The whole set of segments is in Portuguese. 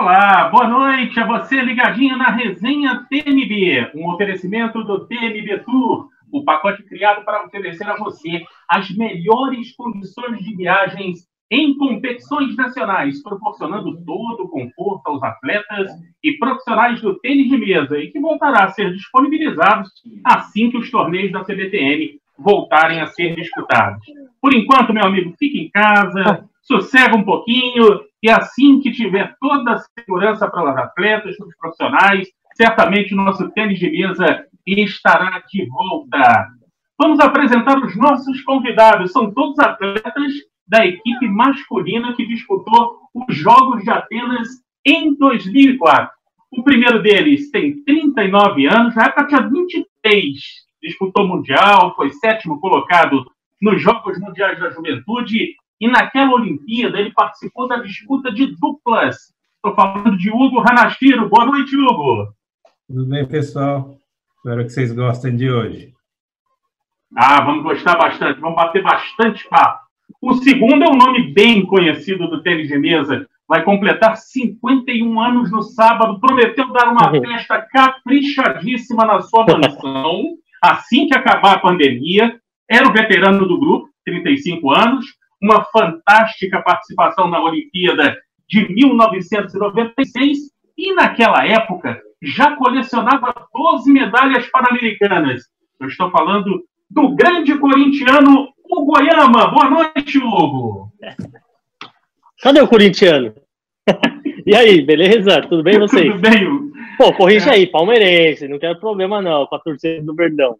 Olá, boa noite a você ligadinho na resenha TMB, um oferecimento do TMB Tour, o pacote criado para oferecer a você as melhores condições de viagens em competições nacionais, proporcionando todo o conforto aos atletas e profissionais do tênis de mesa e que voltará a ser disponibilizado assim que os torneios da CBTN voltarem a ser disputados. Por enquanto, meu amigo, fique em casa, sossega um pouquinho e assim que tiver toda a segurança para os atletas, para os profissionais, certamente o nosso tênis de mesa estará de volta. Vamos apresentar os nossos convidados. São todos atletas da equipe masculina que disputou os Jogos de Atenas em 2004. O primeiro deles tem 39 anos, época tinha 23. Disputou Mundial, foi sétimo colocado nos Jogos Mundiais da Juventude e naquela Olimpíada ele participou da disputa de duplas. Estou falando de Hugo Hanashiro. Boa noite, Hugo. Tudo bem, pessoal? Espero que vocês gostem de hoje. Ah, vamos gostar bastante, vamos bater bastante papo. O segundo é um nome bem conhecido do tênis de mesa. Vai completar 51 anos no sábado. Prometeu dar uma uhum. festa caprichadíssima na sua mansão assim que acabar a pandemia. Era o veterano do grupo, 35 anos uma fantástica participação na Olimpíada de 1996 e, naquela época, já colecionava 12 medalhas pan-americanas. Eu estou falando do grande corintiano Hugo Oyama. Boa noite, Hugo. Cadê o corintiano? e aí, beleza? Tudo bem vocês? Tudo bem. Pô, corrige é. aí, palmeirense, não quero problema não, com a torcida do Verdão.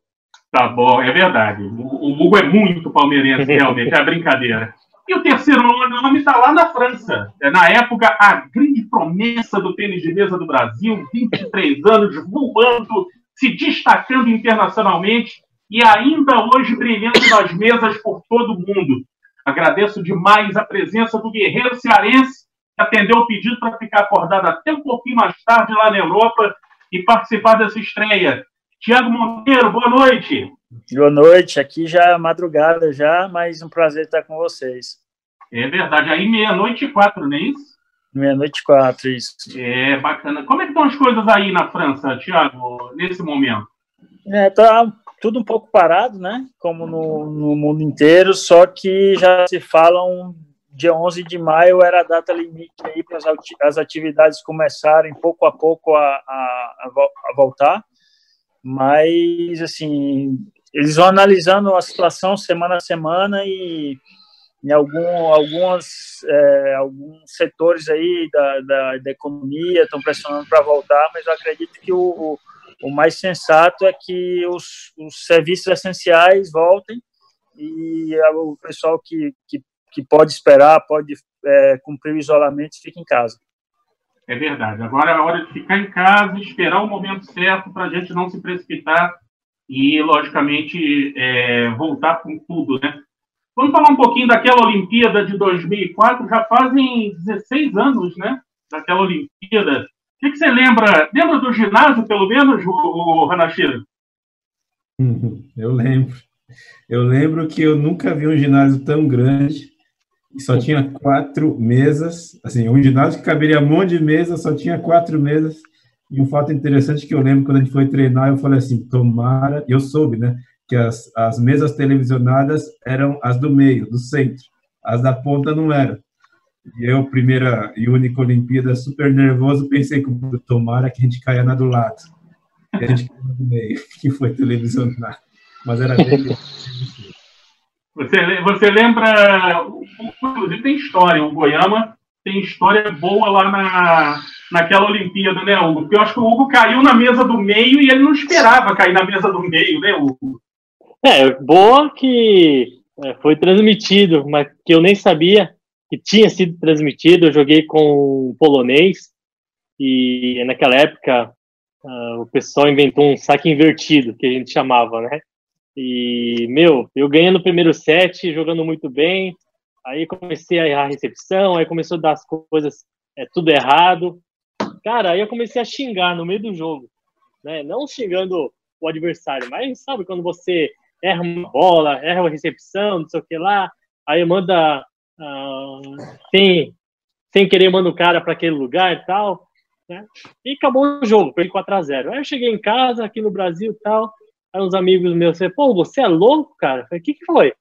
Tá bom, é verdade. O, Hugo é muito palmeirense, realmente, é brincadeira. E o terceiro nome está lá na França. É, na época, a grande promessa do tênis de mesa do Brasil, 23 anos, voando, se destacando internacionalmente e ainda hoje brilhando nas mesas por todo o mundo. Agradeço demais a presença do guerreiro cearense, que atendeu o pedido para ficar acordado até um pouquinho mais tarde lá na Europa e participar dessa estreia. Tiago Monteiro, boa noite. Boa noite, aqui já é madrugada já, mas um prazer estar com vocês. É verdade, aí meia-noite e quatro, não é isso? Meia-noite e quatro, isso. É, bacana. Como é que estão as coisas aí na França, Tiago, nesse momento? É, tá tudo um pouco parado, né, como no, no mundo inteiro, só que já se falam dia 11 de maio era a data limite aí para as atividades começarem pouco a pouco a, a, a voltar mas assim eles vão analisando a situação semana a semana e em algum, algumas, é, alguns setores aí da, da, da economia estão pressionando para voltar, mas eu acredito que o, o, mais sensato é que os, os serviços essenciais voltem e o pessoal que, que, que pode esperar, pode é, cumprir o isolamento, fique em casa. É verdade. Agora é a hora de ficar em casa, esperar o momento certo para a gente não se precipitar e, logicamente, é, voltar com tudo, né? Vamos falar um pouquinho daquela Olimpíada de 2004. Já fazem 16 anos, né? Daquela Olimpíada. O que, que você lembra? Lembra do ginásio, pelo menos, o, o? Eu lembro. Eu lembro que eu nunca vi um ginásio tão grande só tinha quatro mesas, assim, um ginásio que caberia um monte de mesas, só tinha quatro mesas. E um fato interessante que eu lembro quando a gente foi treinar, eu falei assim, tomara, eu soube, né, que as, as mesas televisionadas eram as do meio, do centro, as da ponta não eram. E eu, primeira e única Olimpíada, super nervoso, pensei tomara que a gente caia na do lado. E a gente caiu no meio, que foi televisionado. Mas era bem você, você lembra, inclusive tem história, o Goiama tem história boa lá na, naquela Olimpíada, né, Hugo? Porque eu acho que o Hugo caiu na mesa do meio e ele não esperava cair na mesa do meio, né, Hugo? É, boa que é, foi transmitido, mas que eu nem sabia que tinha sido transmitido. Eu joguei com um polonês e naquela época uh, o pessoal inventou um saque invertido, que a gente chamava, né? E, meu, eu ganhei no primeiro set, jogando muito bem. Aí comecei a errar a recepção, aí começou a dar as coisas é, tudo errado. Cara, aí eu comecei a xingar no meio do jogo. Né? Não xingando o adversário, mas sabe quando você erra uma bola, erra uma recepção, não sei o que lá, aí manda. Uh, tem sem querer manda o cara para aquele lugar e tal. Né? E acabou o jogo, perdi 4x0. Aí eu cheguei em casa, aqui no Brasil e tal. Aí uns amigos meus disseram, pô, você é louco, cara? Eu falei, o que, que foi?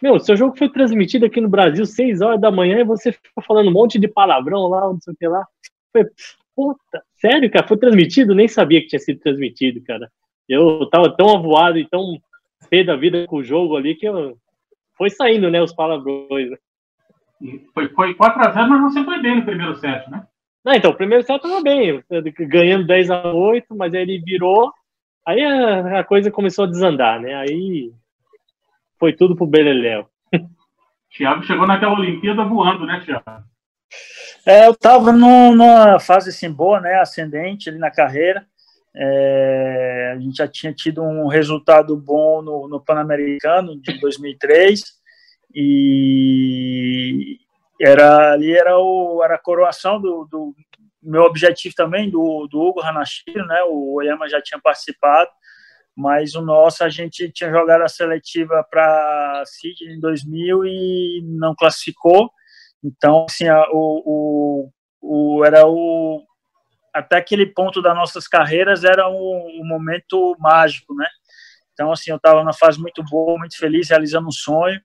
Meu, seu jogo foi transmitido aqui no Brasil 6 horas da manhã e você ficou falando um monte de palavrão lá, não sei o que lá. Eu falei, puta, sério, cara? Foi transmitido? Nem sabia que tinha sido transmitido, cara. Eu tava tão avoado e tão pé da vida com o jogo ali que eu... foi saindo, né, os palavrões. Né? Foi, foi 4x0, mas se foi bem no primeiro set, né? Não, então, o primeiro set tava bem, ganhando 10 a 8 mas aí ele virou, aí a, a coisa começou a desandar, né? Aí foi tudo pro Beleléu. Thiago chegou naquela Olimpíada voando, né, Thiago? É, eu tava no, numa fase assim boa, né, ascendente ali na carreira. É, a gente já tinha tido um resultado bom no, no Pan-Americano de 2003 e era ali era o era a coroação do, do meu objetivo também do, do Hugo Hanashiro, né? O Oyama já tinha participado, mas o nosso a gente tinha jogado a seletiva para Sydney em 2000 e não classificou. Então, assim, a, o, o, o, era o até aquele ponto das nossas carreiras era um, um momento mágico, né? Então, assim, eu estava numa fase muito boa, muito feliz, realizando um sonho.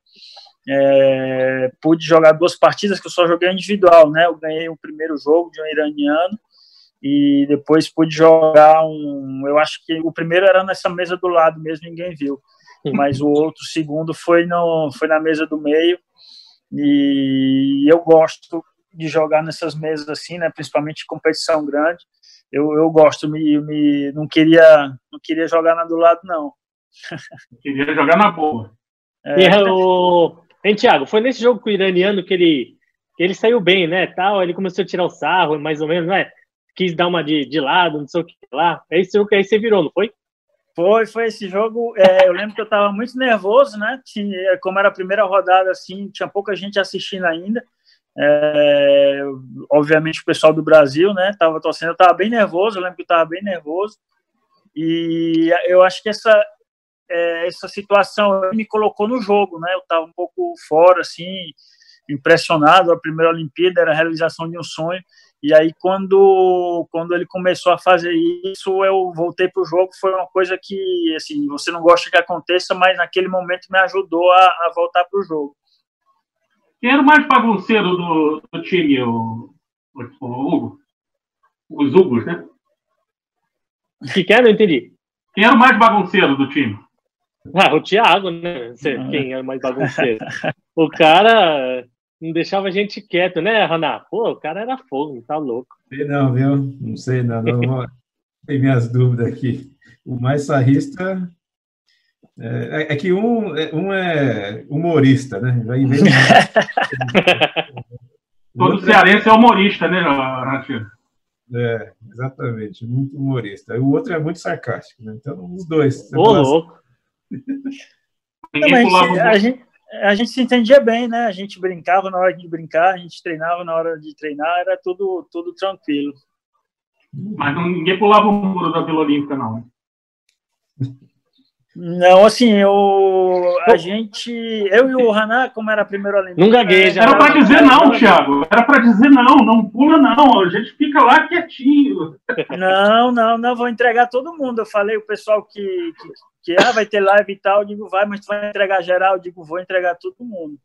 É, pude jogar duas partidas que eu só joguei individual, né? Eu ganhei o primeiro jogo de um iraniano e depois pude jogar um. Eu acho que o primeiro era nessa mesa do lado mesmo, ninguém viu, mas o outro, segundo, foi no foi na mesa do meio e eu gosto de jogar nessas mesas assim, né? Principalmente competição grande. Eu, eu gosto, me, me não queria não queria jogar na do lado não. Queria jogar na boa. É, e o, Hein, Thiago, foi nesse jogo com o iraniano que ele, que ele saiu bem, né? Tal, ele começou a tirar o sarro, mais ou menos, né? Quis dar uma de, de lado, não sei o que lá. É esse jogo que aí você virou, não foi? Foi, foi esse jogo. É, eu lembro que eu estava muito nervoso, né? Tinha, como era a primeira rodada, assim, tinha pouca gente assistindo ainda. É, obviamente o pessoal do Brasil, né? Tava torcendo, eu estava bem nervoso. Eu lembro que eu estava bem nervoso. E eu acho que essa é, essa situação me colocou no jogo, né? Eu estava um pouco fora, assim, impressionado. A primeira Olimpíada era a realização de um sonho. E aí, quando, quando ele começou a fazer isso, eu voltei para o jogo. Foi uma coisa que, assim, você não gosta que aconteça, mas naquele momento me ajudou a, a voltar para o jogo. Quem era o mais bagunceiro do, do time, o, o, o Hugo? Os Hugos, né? Que quer? Não entendi. Quem era o mais bagunceiro do time? Ah, o Thiago, né? Você, ah. Quem é mais bagunceiro? o cara não deixava a gente quieto, né, Raná? Pô, o cara era fogo, tá louco. Sei não, viu? Não sei não. não tem minhas dúvidas aqui. O mais sarrista é, é, que um, é, um é humorista, né? Vai ver. Todo cearense é humorista, né, Ratinho? É, exatamente, muito humorista. O outro é muito sarcástico, né? Então, os dois. Ô, louco. Não, a, gente, a gente se entendia bem, né? A gente brincava na hora de brincar, a gente treinava na hora de treinar, era tudo, tudo tranquilo. Mas não, ninguém pulava o muro da Vila Olímpica, não. Não, assim, eu, a gente, eu e o Haná, como era a primeira Olimpíada... Não gagueja. Era para dizer não, Thiago. Era para dizer não, não pula não. A gente fica lá quietinho. Não, não, não, vou entregar todo mundo. Eu falei o pessoal que, que, que ah, vai ter live e tal, eu digo, vai, mas tu vai entregar geral? Eu digo, vou entregar todo mundo.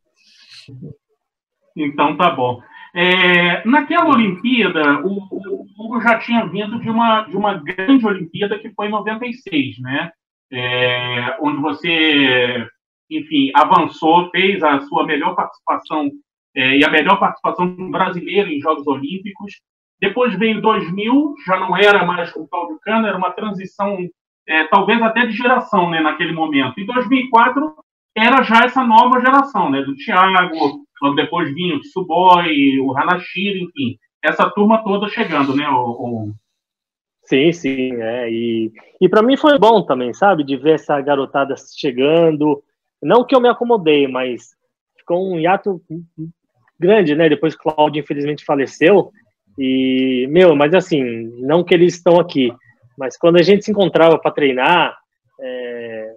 Então tá bom. É, naquela Olimpíada, o, Hugo já tinha vindo de uma, de uma grande Olimpíada que foi em 96, né? é, onde você, enfim, avançou, fez a sua melhor participação é, e a melhor participação brasileira em Jogos Olímpicos. Depois veio 2000, já não era mais o Claudio Cano, era uma transição, é, talvez até de geração, né, naquele momento. Em 2004 era já essa nova geração, né, do Thiago, quando depois vinha o Tsuboi, o Hanashiro, enfim, essa turma toda chegando, né, o, o Sim, sim, é. E, e para mim foi bom também, sabe? De ver essa garotada chegando. Não que eu me acomodei, mas ficou um hiato grande, né? Depois que o Claudio infelizmente faleceu. E, meu, mas assim, não que eles estão aqui, mas quando a gente se encontrava para treinar, é,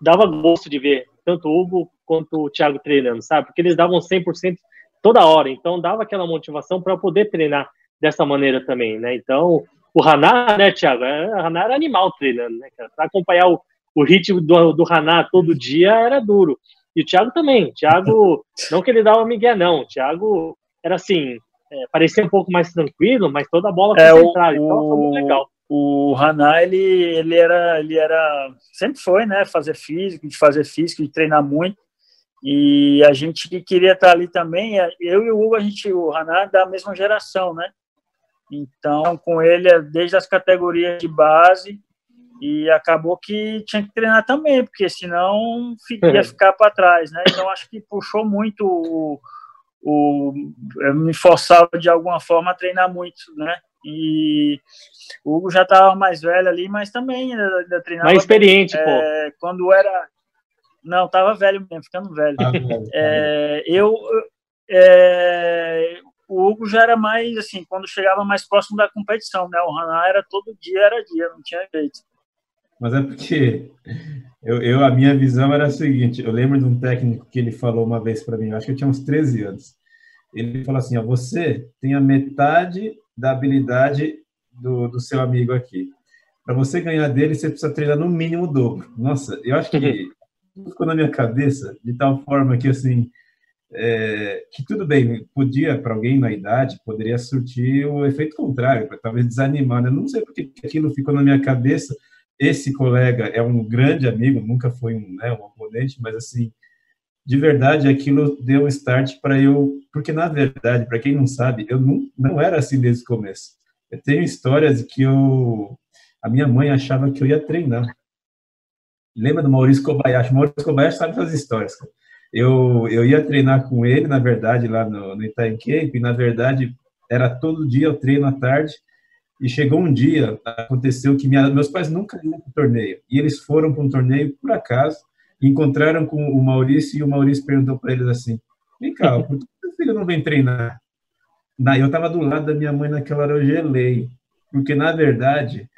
dava gosto de ver tanto o Hugo quanto o Thiago treinando, sabe? Porque eles davam 100% toda hora, então dava aquela motivação para poder treinar dessa maneira também, né? Então, o Haná, né, Thiago? É, o Haná era animal treinando, né, Para acompanhar o, o ritmo do, do Haná todo dia era duro. E o Thiago também. O Thiago, não que ele dava migué, não. O Thiago era assim, é, parecia um pouco mais tranquilo, mas toda a bola é, concentrada. O, então foi muito legal. O Haná, ele, ele, era, ele era. Sempre foi, né? Fazer físico, de fazer físico, de treinar muito. E a gente que queria estar ali também, é, eu e o Hugo, a gente, o Haná, é da mesma geração, né? Então, com ele, é desde as categorias de base, e acabou que tinha que treinar também, porque senão ia ficar para trás, né? Então, acho que puxou muito o, o, me forçava de alguma forma a treinar muito, né? E o Hugo já estava mais velho ali, mas também ainda, treinava. Mais experiente, é, pô. Quando era. Não, tava velho mesmo, ficando velho. Ah, é, eu. É, o Hugo já era mais assim, quando chegava mais próximo da competição, né? O Haná era todo dia, era dia, não tinha jeito. Mas é porque eu, eu, a minha visão era a seguinte: eu lembro de um técnico que ele falou uma vez para mim, acho que eu tinha uns 13 anos. Ele falou assim: ó, você tem a metade da habilidade do, do seu amigo aqui. Para você ganhar dele, você precisa treinar no mínimo o dobro. Nossa, eu acho que ficou na minha cabeça de tal forma que assim é, que tudo bem, podia para alguém na idade poderia surtir o efeito contrário, para talvez desanimar. Né? Não sei porque aquilo ficou na minha cabeça. Esse colega é um grande amigo, nunca foi um, né, um oponente, mas assim, de verdade, aquilo deu um start para eu, porque na verdade, para quem não sabe, eu não, não era assim desde o começo. Eu tenho histórias que eu, a minha mãe achava que eu ia treinar. Lembra do Maurício Kobayashi? Maurício Kobayashi sabe fazer histórias. Eu, eu ia treinar com ele, na verdade, lá no, no Itaim Cape, e na verdade era todo dia eu treino à tarde, e chegou um dia, aconteceu que minha, meus pais nunca iam para o torneio, e eles foram para um torneio por acaso, encontraram com o Maurício, e o Maurício perguntou para eles assim, vem cá, por que seu filho não vem treinar? Na, eu estava do lado da minha mãe naquela hora, eu gelei, porque na verdade,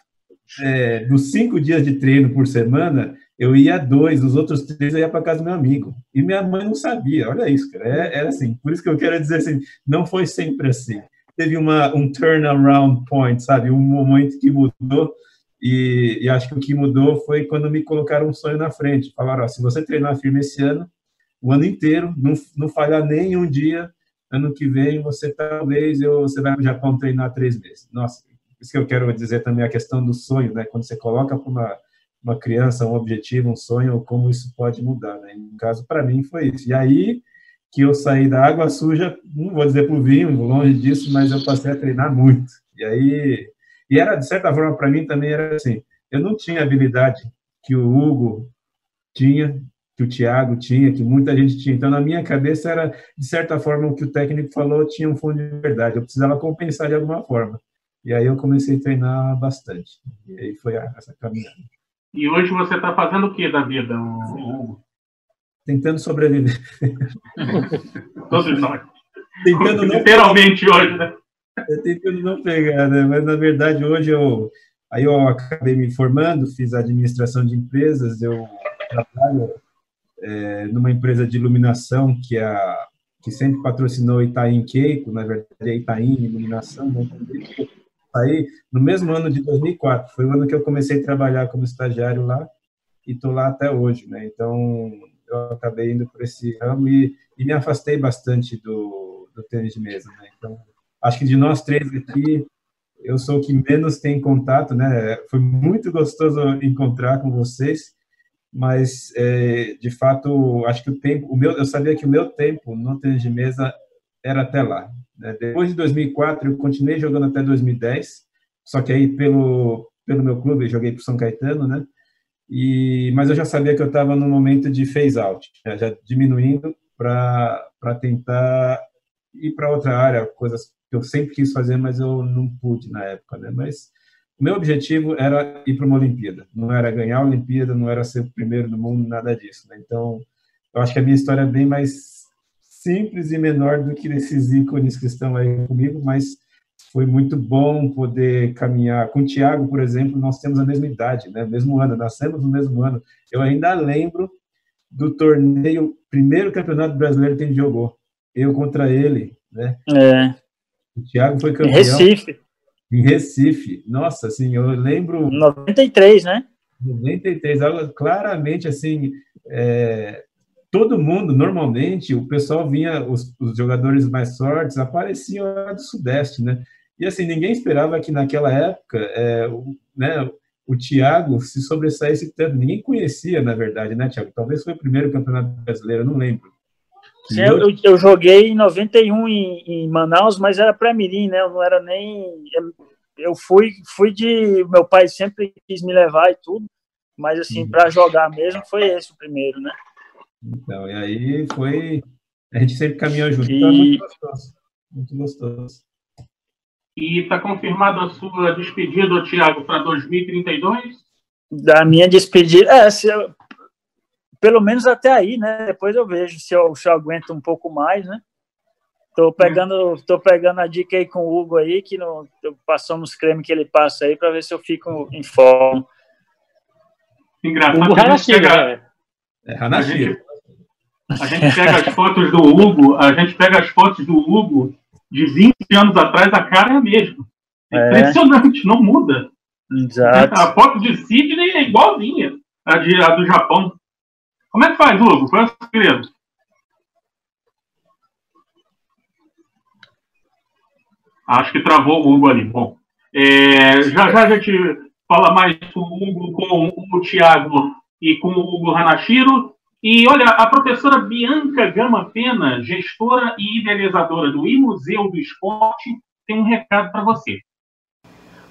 é, dos cinco dias de treino por semana, eu ia dois, os outros três eu ia para casa do meu amigo. E minha mãe não sabia, olha isso, cara. Era, é, era assim, por isso que eu quero dizer assim, não foi sempre assim. Teve uma, um turnaround point, sabe? Um momento que mudou. E, e, acho que o que mudou foi quando me colocaram um sonho na frente. Falaram: ó, se você treinar firme esse ano, o ano inteiro, não, não falhar nem um dia, ano que vem você talvez eu, você vai para Japão treinar três meses. Nossa, isso que eu quero dizer também a questão do sonho, né? Quando você coloca para uma uma criança um objetivo, um sonho, como isso pode mudar, né? No caso, para mim, foi isso. E aí que eu saí da água suja, não vou dizer para o vinho, longe disso, mas eu passei a treinar muito. E aí, e era, de certa forma, para mim também era assim, eu não tinha a habilidade que o Hugo tinha, que o Thiago tinha, que muita gente tinha. Então, na minha cabeça, era, de certa forma, o que o técnico falou tinha um fundo de verdade. Eu precisava compensar de alguma forma. E aí eu comecei a treinar bastante. E aí foi essa caminhada. E hoje você está fazendo o que da vida, Hugo? Tentando sobreviver. Todos nós. Tentando não Literalmente hoje, né? É, tentando não pegar, né? Mas, na verdade, hoje eu... Aí eu acabei me formando, fiz administração de empresas, eu trabalho é, numa empresa de iluminação que, é a, que sempre patrocinou Itaim Keiko, na verdade é Itaim Iluminação, né? Aí, no mesmo ano de 2004, foi o ano que eu comecei a trabalhar como estagiário lá e estou lá até hoje, né? Então, eu acabei indo por esse ramo e, e me afastei bastante do, do tênis de mesa, né? Então, acho que de nós três aqui, eu sou o que menos tem contato, né? Foi muito gostoso encontrar com vocês, mas é, de fato, acho que o tempo, o meu, eu sabia que o meu tempo no tênis de mesa era até lá. Né? Depois de 2004, eu continuei jogando até 2010, só que aí pelo, pelo meu clube, joguei para São Caetano, né? E, mas eu já sabia que eu estava no momento de phase out, já, já diminuindo para tentar ir para outra área, coisas que eu sempre quis fazer, mas eu não pude na época, né? Mas o meu objetivo era ir para uma Olimpíada, não era ganhar a Olimpíada, não era ser o primeiro do mundo, nada disso, né? Então, eu acho que a minha história é bem mais simples e menor do que esses ícones que estão aí comigo, mas foi muito bom poder caminhar. Com o Tiago, por exemplo, nós temos a mesma idade, né? mesmo ano, nascemos no mesmo ano. Eu ainda lembro do torneio, primeiro campeonato brasileiro que a gente jogou. eu contra ele, né? É. O Thiago foi Em campeão Recife, em Recife. Nossa, assim, eu lembro 93, né? 93, algo claramente assim, é, todo mundo, normalmente, o pessoal vinha, os, os jogadores mais fortes apareciam lá do Sudeste, né? E assim, ninguém esperava que naquela época, é, o, né, o Thiago se sobressaísse tanto. Ninguém conhecia, na verdade, né, Thiago? Talvez foi o primeiro campeonato brasileiro, não lembro. Sim, eu, eu- joguei em 91 em, em Manaus, mas era pré-mirim, né? Eu não era nem. Eu fui, fui de. Meu pai sempre quis me levar e tudo, mas assim, Uhum. para jogar mesmo foi esse o primeiro, né? Então, e aí foi. A gente sempre caminhou junto. E- Então, é muito gostoso. Muito gostoso. E está confirmada a sua despedida, Thiago, para 2032? Da minha despedida. É, se eu- pelo menos até aí, né? Depois eu vejo se eu, se eu aguento um pouco mais, né? Tô pegando, tô pegando a dica aí com o Hugo aí, que no, eu passando os cremes que ele passa aí, para ver se eu fico em forma. Engraçado Hugo a Hanashiro, pega-? É A Hanashiro. gente, a gente pega as fotos do Hugo, a gente pega as fotos do Hugo de 20 anos atrás, a cara é a mesma. É É. Impressionante, não muda. Exato. A foto de Sidney é igualzinha a, de, a do Japão. Como é que faz, Hugo? Qual é o segredo? Acho que travou o Hugo ali. Bom, é, já já a gente fala mais com o Hugo, com o Thiago e com o Hugo Hanashiro. E olha, a professora Bianca Gama Pena, gestora e idealizadora do I-Museu do Esporte, tem um recado para você.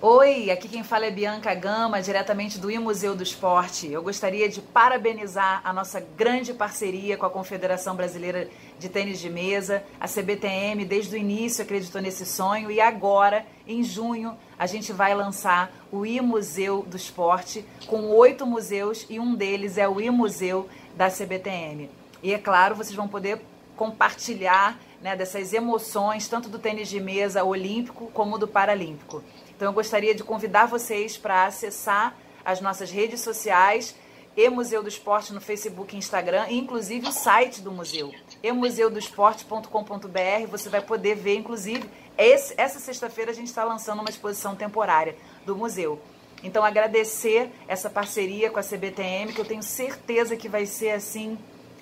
Oi, aqui quem fala é Bianca Gama, diretamente do I-Museu do Esporte. Eu gostaria de parabenizar a nossa grande parceria com a Confederação Brasileira de Tênis de Mesa. A CBTM, desde o início, acreditou nesse sonho e agora, em junho, a gente vai lançar o I-Museu do Esporte com oito museus e um deles é o I-Museu da CBTM. E é claro, vocês vão poder compartilhar né, dessas emoções, tanto do tênis de mesa olímpico como do paralímpico. Então eu gostaria de convidar vocês para acessar as nossas redes sociais, e Museu do Esporte no Facebook e Instagram, e inclusive o site do museu, emuseudoesporte.com.br. Você vai poder ver, inclusive, esse, essa sexta-feira a gente está lançando uma exposição temporária do museu. Então agradecer essa parceria com a CBTM, que eu tenho certeza que vai ser assim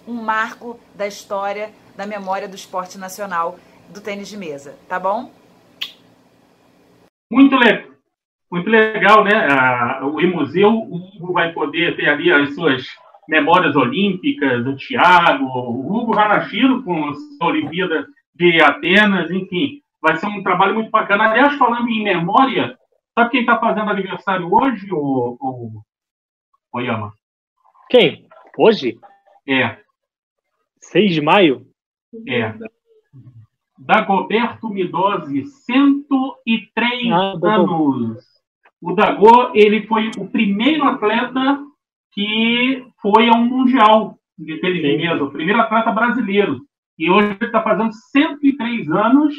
um marco da história, da memória do esporte nacional do tênis de mesa, tá bom? Muito, le muito legal, né? Ah, o museu, o Hugo vai poder ter ali as suas memórias olímpicas, o Thiago, o Hugo Hanashiro com a sua Olimpíada de Atenas, enfim, vai ser um trabalho muito bacana. Aliás, falando em memória, sabe quem está fazendo aniversário hoje, o, o, Oyama? Quem? Hoje? É, 6 de maio? é. Dagoberto Midose, 103 Ah, anos. O Dagô, ele foi o primeiro atleta que foi a um mundial de tênis de mesa, o primeiro atleta brasileiro. E hoje ele está fazendo 103 anos,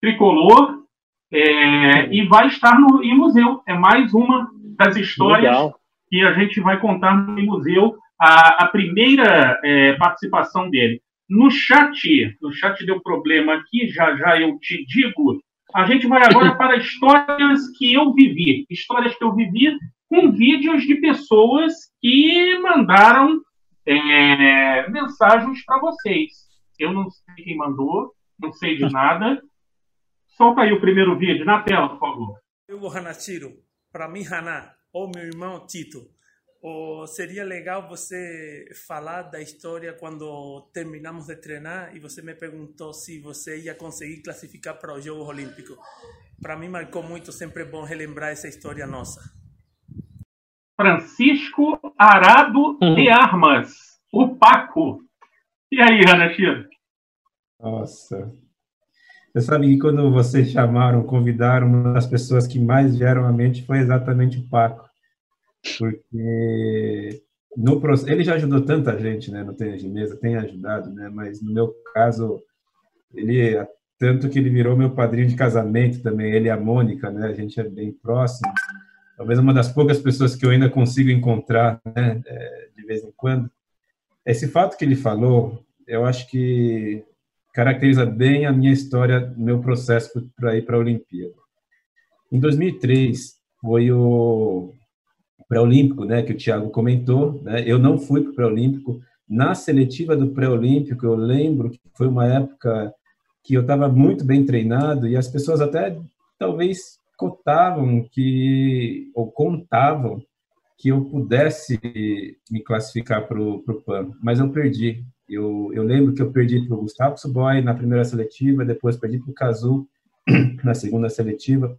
tricolor, é, e vai estar no em museu. É mais uma das histórias Legal. que a gente vai contar no museu a, a primeira é, participação dele. No chat, no chat deu problema aqui, já já eu te digo. A gente vai agora para histórias que eu vivi, histórias que eu vivi com vídeos de pessoas que mandaram é, mensagens para vocês. Eu não sei quem mandou, não sei de nada. Solta aí o primeiro vídeo na tela, por favor. Hugo Hanashiro, para mim, Haná, ou meu irmão Tito, ou seria legal você falar da história quando terminamos de treinar e você me perguntou se você ia conseguir classificar para os Jogos Olímpicos. Para mim marcou muito, sempre é bom relembrar essa história nossa. Francisco Arado Hum. de Armas, o Paco. E aí, Hanashiro? Nossa. Você sabe que quando vocês chamaram, convidaram, uma das pessoas que mais vieram à mente foi exatamente o Paco. Porque no, ele já ajudou tanta gente, né, no tênis de mesa, tem ajudado, né, mas no meu caso, ele, tanto que ele virou meu padrinho de casamento também, ele e a Mônica, né, a gente é bem próximo. Talvez uma das poucas pessoas que eu ainda consigo encontrar, né, é, de vez em quando. Esse fato que ele falou, eu acho que caracteriza bem a minha história, meu processo para ir para a Olimpíada. Em 2003, foi o pré-olímpico, né, que o Thiago comentou, né? Eu não fui para o pré-olímpico. Na seletiva do pré-olímpico, eu lembro que foi uma época que eu estava muito bem treinado e as pessoas até talvez cotavam que ou contavam que eu pudesse me classificar para o PAN, mas eu perdi. Eu, eu lembro que eu perdi para o Gustavo Suboy na primeira seletiva, depois perdi para o Cazu na segunda seletiva.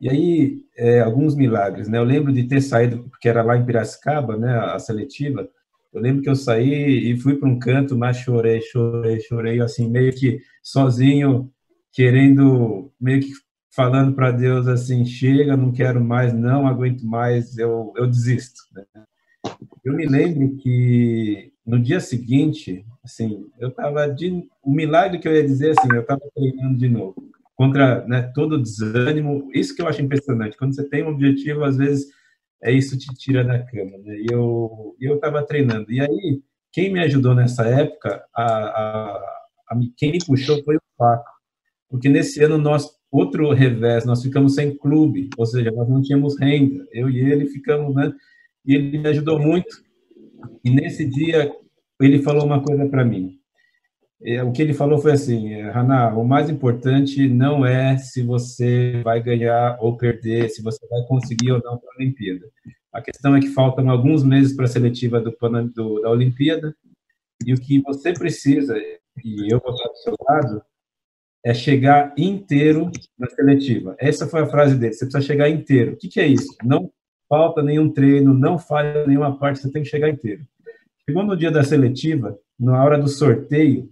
E aí, é, alguns milagres, né? Eu lembro de ter saído, porque era lá em Piracicaba, né, a seletiva. Eu lembro que eu saí e fui para um canto, mas chorei, chorei, chorei, assim, meio que sozinho, querendo, meio que falando para Deus assim, chega, não quero mais, não aguento mais, eu, eu desisto. Né? Eu me lembro que no dia seguinte, assim, eu estava de, o milagre que eu ia dizer assim, eu estava treinando de novo contra né, todo o desânimo. Isso que eu acho impressionante. Quando você tem um objetivo, às vezes é isso te tira da cama. Né? E eu eu estava treinando. E aí quem me ajudou nessa época, a, a, a, quem me puxou foi o Paco, porque nesse ano nós outro revés, nós ficamos sem clube, ou seja, nós não tínhamos renda. Eu e ele ficamos, né? E ele me ajudou muito. E nesse dia ele falou uma coisa para mim. É, o que ele falou foi assim, Haná, o mais importante não é se você vai ganhar ou perder, se você vai conseguir ou não para a Olimpíada. A questão é que faltam alguns meses para a seletiva do, do, da Olimpíada e o que você precisa, e eu vou estar do seu lado, é chegar inteiro na seletiva. Essa foi a frase dele, você precisa chegar inteiro. O que, que é isso? Não falta nenhum treino, não falha nenhuma parte, você tem que chegar inteiro. Chegou no dia da seletiva, na hora do sorteio,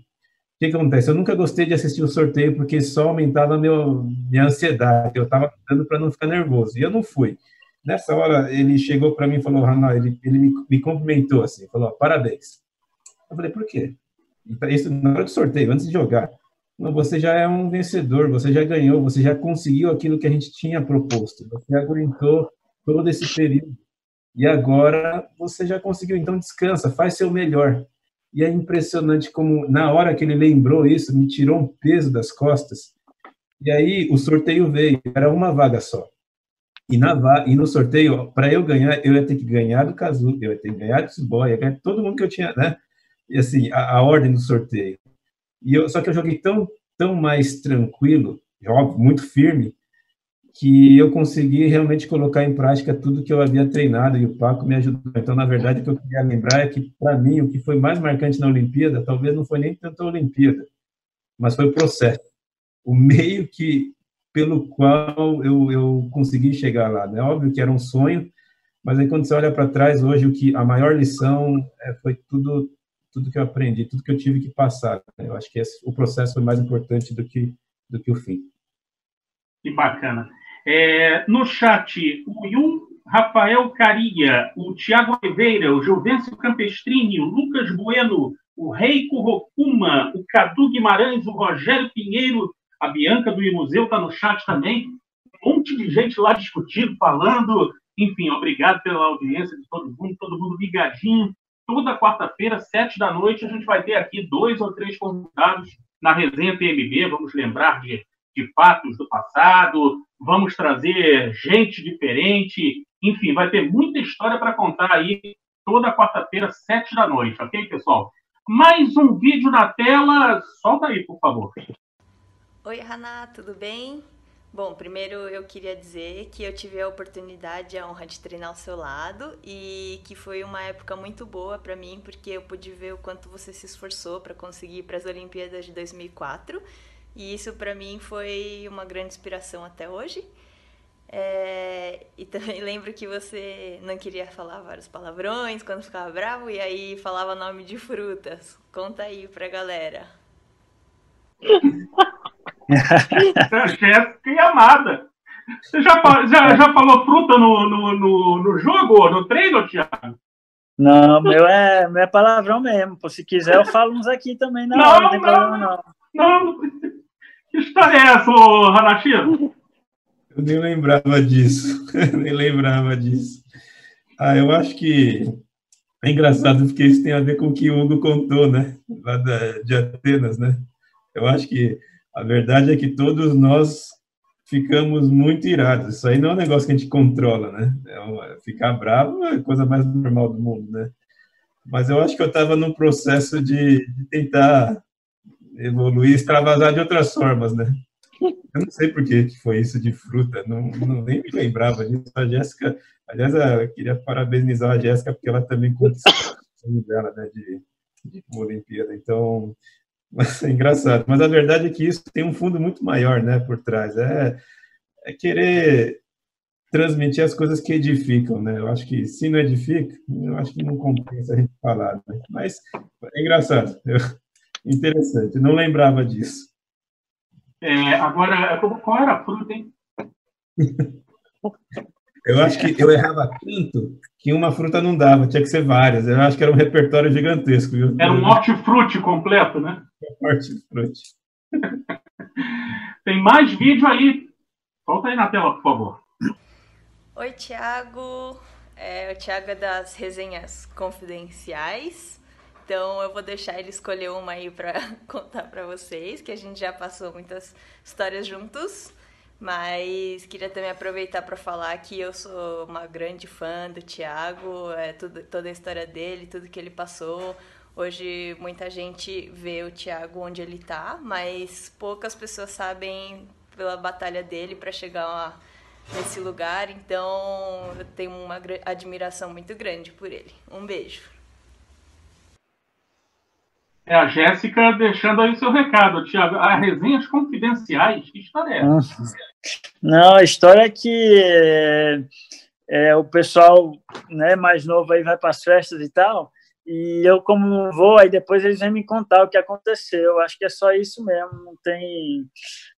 o que, que acontece? Eu nunca gostei de assistir o sorteio porque só aumentava meu, minha ansiedade. Eu estava dando para não ficar nervoso. E eu não fui. Nessa hora, ele chegou para mim e falou: Rana, ele, ele me, me cumprimentou assim, falou: parabéns. Eu falei: por quê? Isso na hora do sorteio, antes de jogar. Não, você já é um vencedor, você já ganhou, você já conseguiu aquilo que a gente tinha proposto. Você aguentou todo esse período. E agora você já conseguiu, então descansa, faz seu melhor. E é impressionante como, na hora que ele lembrou isso, me tirou um peso das costas. E aí o sorteio veio, era uma vaga só. E, na, e no sorteio, para eu ganhar, eu ia ter que ganhar do Cazu, eu ia ter que ganhar do Suboy, ia ganhar todo mundo que eu tinha, né? E assim, a, a ordem do sorteio. E eu, só que eu joguei tão, tão mais tranquilo, óbvio, muito firme, que eu consegui realmente colocar em prática tudo que eu havia treinado e o Paco me ajudou. Então, na verdade, o que eu queria lembrar é que, para mim, o que foi mais marcante na Olimpíada, talvez não foi nem tanto a Olimpíada, mas foi o processo, o meio que pelo qual eu, eu consegui chegar lá. É né? óbvio que era um sonho, mas aí quando você olha para trás hoje, o que a maior lição é, foi tudo tudo que eu aprendi, tudo que eu tive que passar. Né? Eu acho que esse, o processo foi mais importante do que do que o fim. Que bacana. É, no chat, o Yun Rafael Caria, o Tiago Oliveira, o Juvencio Campestrini, o Lucas Bueno, o Reiko Rokuma, o Cadu Guimarães, o Rogério Pinheiro, a Bianca do Museu está no chat também. Um monte de gente lá discutindo, falando. Enfim, obrigado pela audiência de todo mundo, todo mundo ligadinho. Toda quarta-feira, sete da noite, a gente vai ter aqui dois ou três convidados na resenha TMB. Vamos lembrar de de fatos do passado, vamos trazer gente diferente, enfim, vai ter muita história para contar aí toda quarta-feira, sete da noite, ok, pessoal? Mais um vídeo na tela, solta aí, por favor. Oi, Haná, tudo bem? Bom, primeiro eu queria dizer que eu tive a oportunidade, a honra de treinar ao seu lado e que foi uma época muito boa para mim, porque eu pude ver o quanto você se esforçou para conseguir ir para as Olimpíadas de 2004 e isso para mim foi uma grande inspiração até hoje. É, e também lembro que você não queria falar vários palavrões quando ficava bravo e aí falava nome de frutas. Conta aí pra galera. que amada. Você já, já, já falou fruta no, no, no, no jogo, no treino, Thiago? Não, meu é, meu é palavrão mesmo. Se quiser, eu falo uns aqui também. Não, não, não tem problema, não. Não, que história é essa, Hanashiro? Eu nem lembrava disso. nem lembrava disso. Ah, eu acho que É engraçado porque isso tem a ver com o que o Hugo contou, né? Lá da, de Atenas, né? Eu acho que a verdade é que todos nós ficamos muito irados. Isso aí não é um negócio que a gente controla, né? É uma, ficar bravo é a coisa mais normal do mundo, né? Mas eu acho que eu estava num processo de, de, tentar evoluir, extravasar de outras formas, né? Eu não sei por que foi isso de fruta, não, não nem me lembrava disso. A Jéssica, aliás, eu queria parabenizar a Jéssica porque ela também conquistou o dela, né, de, de Olimpíada. Então, mas é engraçado. Mas a verdade é que isso tem um fundo muito maior, né, por trás. É, é querer transmitir as coisas que edificam, né? Eu acho que se não edifica, eu acho que não compensa a gente falar. Né? Mas é engraçado, interessante. Não lembrava disso. É, agora, qual era a fruta, hein? Eu acho que eu errava tanto que uma fruta não dava, tinha que ser várias. Eu acho que era um repertório gigantesco. Viu? Era um hortifruti completo, né? Hortifruti. Tem mais vídeo aí. Volta aí na tela, por favor. Oi, Tiago. É, o Tiago é das resenhas confidenciais. Então eu vou deixar ele escolher uma aí para contar para vocês, que a gente já passou muitas histórias juntos. Mas queria também aproveitar para falar que eu sou uma grande fã do Tiago, é, tudo, toda a história dele, tudo que ele passou. Hoje muita gente vê o Tiago onde ele está, mas poucas pessoas sabem pela batalha dele para chegar lá nesse lugar. Então eu tenho uma admiração muito grande por ele. Um beijo. É a Jéssica deixando aí o seu recado, Tiago. As resenhas confidenciais, que história é essa? Não, a história é que é, é, o pessoal né, mais novo aí vai para as festas e tal, e eu, como vou, aí depois eles vêm me contar o que aconteceu. Acho que é só isso mesmo. Não tem.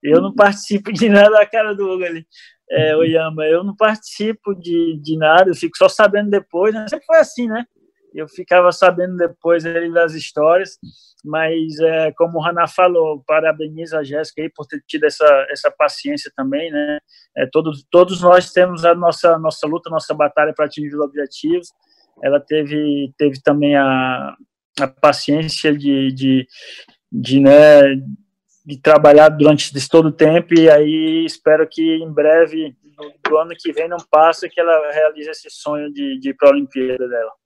Eu não participo de nada da cara do Hugo ali. É, o Yama, eu não participo de, de nada, eu fico só sabendo depois. Né? Sempre foi assim, né? Eu ficava sabendo depois das histórias, mas é, como o Haná falou, parabenizo a Jéssica aí por ter tido essa, essa paciência também, né? É, todos, todos nós temos a nossa, nossa luta, nossa batalha para atingir os objetivos. Ela teve, teve também a, a paciência de, de, de, né, de trabalhar durante todo o tempo e aí espero que em breve, do ano que vem, não passe que ela realize esse sonho de, de ir para a Olimpíada dela.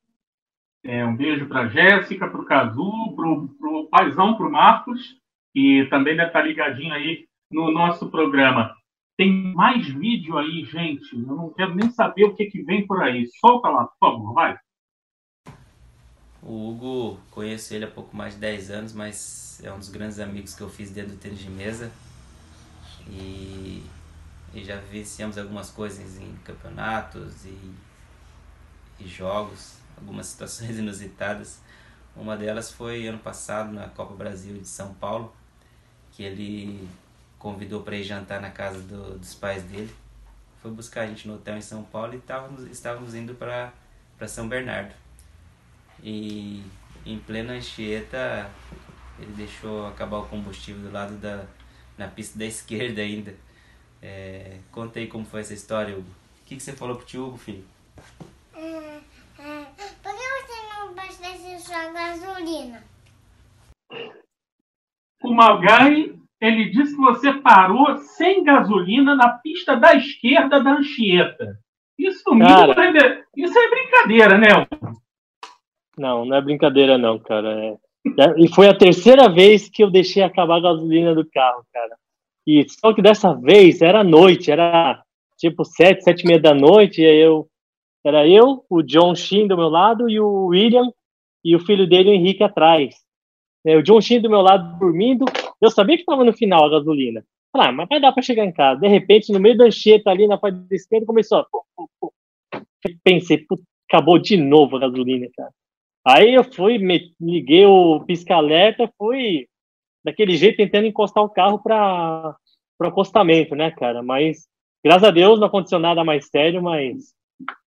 É, um beijo para Jéssica, para o Cazu, para o Paizão, para o Marcos, que também deve estar ligadinho aí no nosso programa. Tem mais vídeo aí, gente. Eu não quero nem saber o que, que vem por aí. Solta lá, por favor, vai. O Hugo, conheço ele há pouco mais de 10 anos, mas é um dos grandes amigos que eu fiz dentro do tênis de mesa. E, e já vivenciamos algumas coisas em campeonatos e, e jogos algumas situações inusitadas. Uma delas foi ano passado na Copa Brasil de São Paulo, que ele convidou para ir jantar na casa do, dos pais dele. Foi buscar a gente no hotel em São Paulo e estávamos, estávamos indo para São Bernardo. E em plena Anchieta, ele deixou acabar o combustível do lado da na pista da esquerda ainda. É, contei como foi essa história, Hugo. O que, que você falou pro tio Hugo, filho? sua gasolina. O Malgai, ele disse que você parou sem gasolina na pista da esquerda da Anchieta. Isso, cara, é, isso é brincadeira, né? Não, não é brincadeira não, cara. É, é... E foi a terceira vez que eu deixei acabar a gasolina do carro, cara. E só que dessa vez era noite, era tipo sete, sete e meia da noite, e aí eu era eu, o John Shin do meu lado e o William e o filho dele, o Henrique, atrás. É, o John Sheen do meu lado dormindo. Eu sabia que estava no final a gasolina. Ah, mas vai dar para chegar em casa. De repente, no meio da anchieta ali na parte esquerda, começou a... Pensei, acabou de novo a gasolina, cara. Aí eu fui, me, liguei o pisca-alerta, fui daquele jeito tentando encostar o carro para o acostamento, né, cara? Mas, graças a Deus, não aconteceu nada mais sério, mas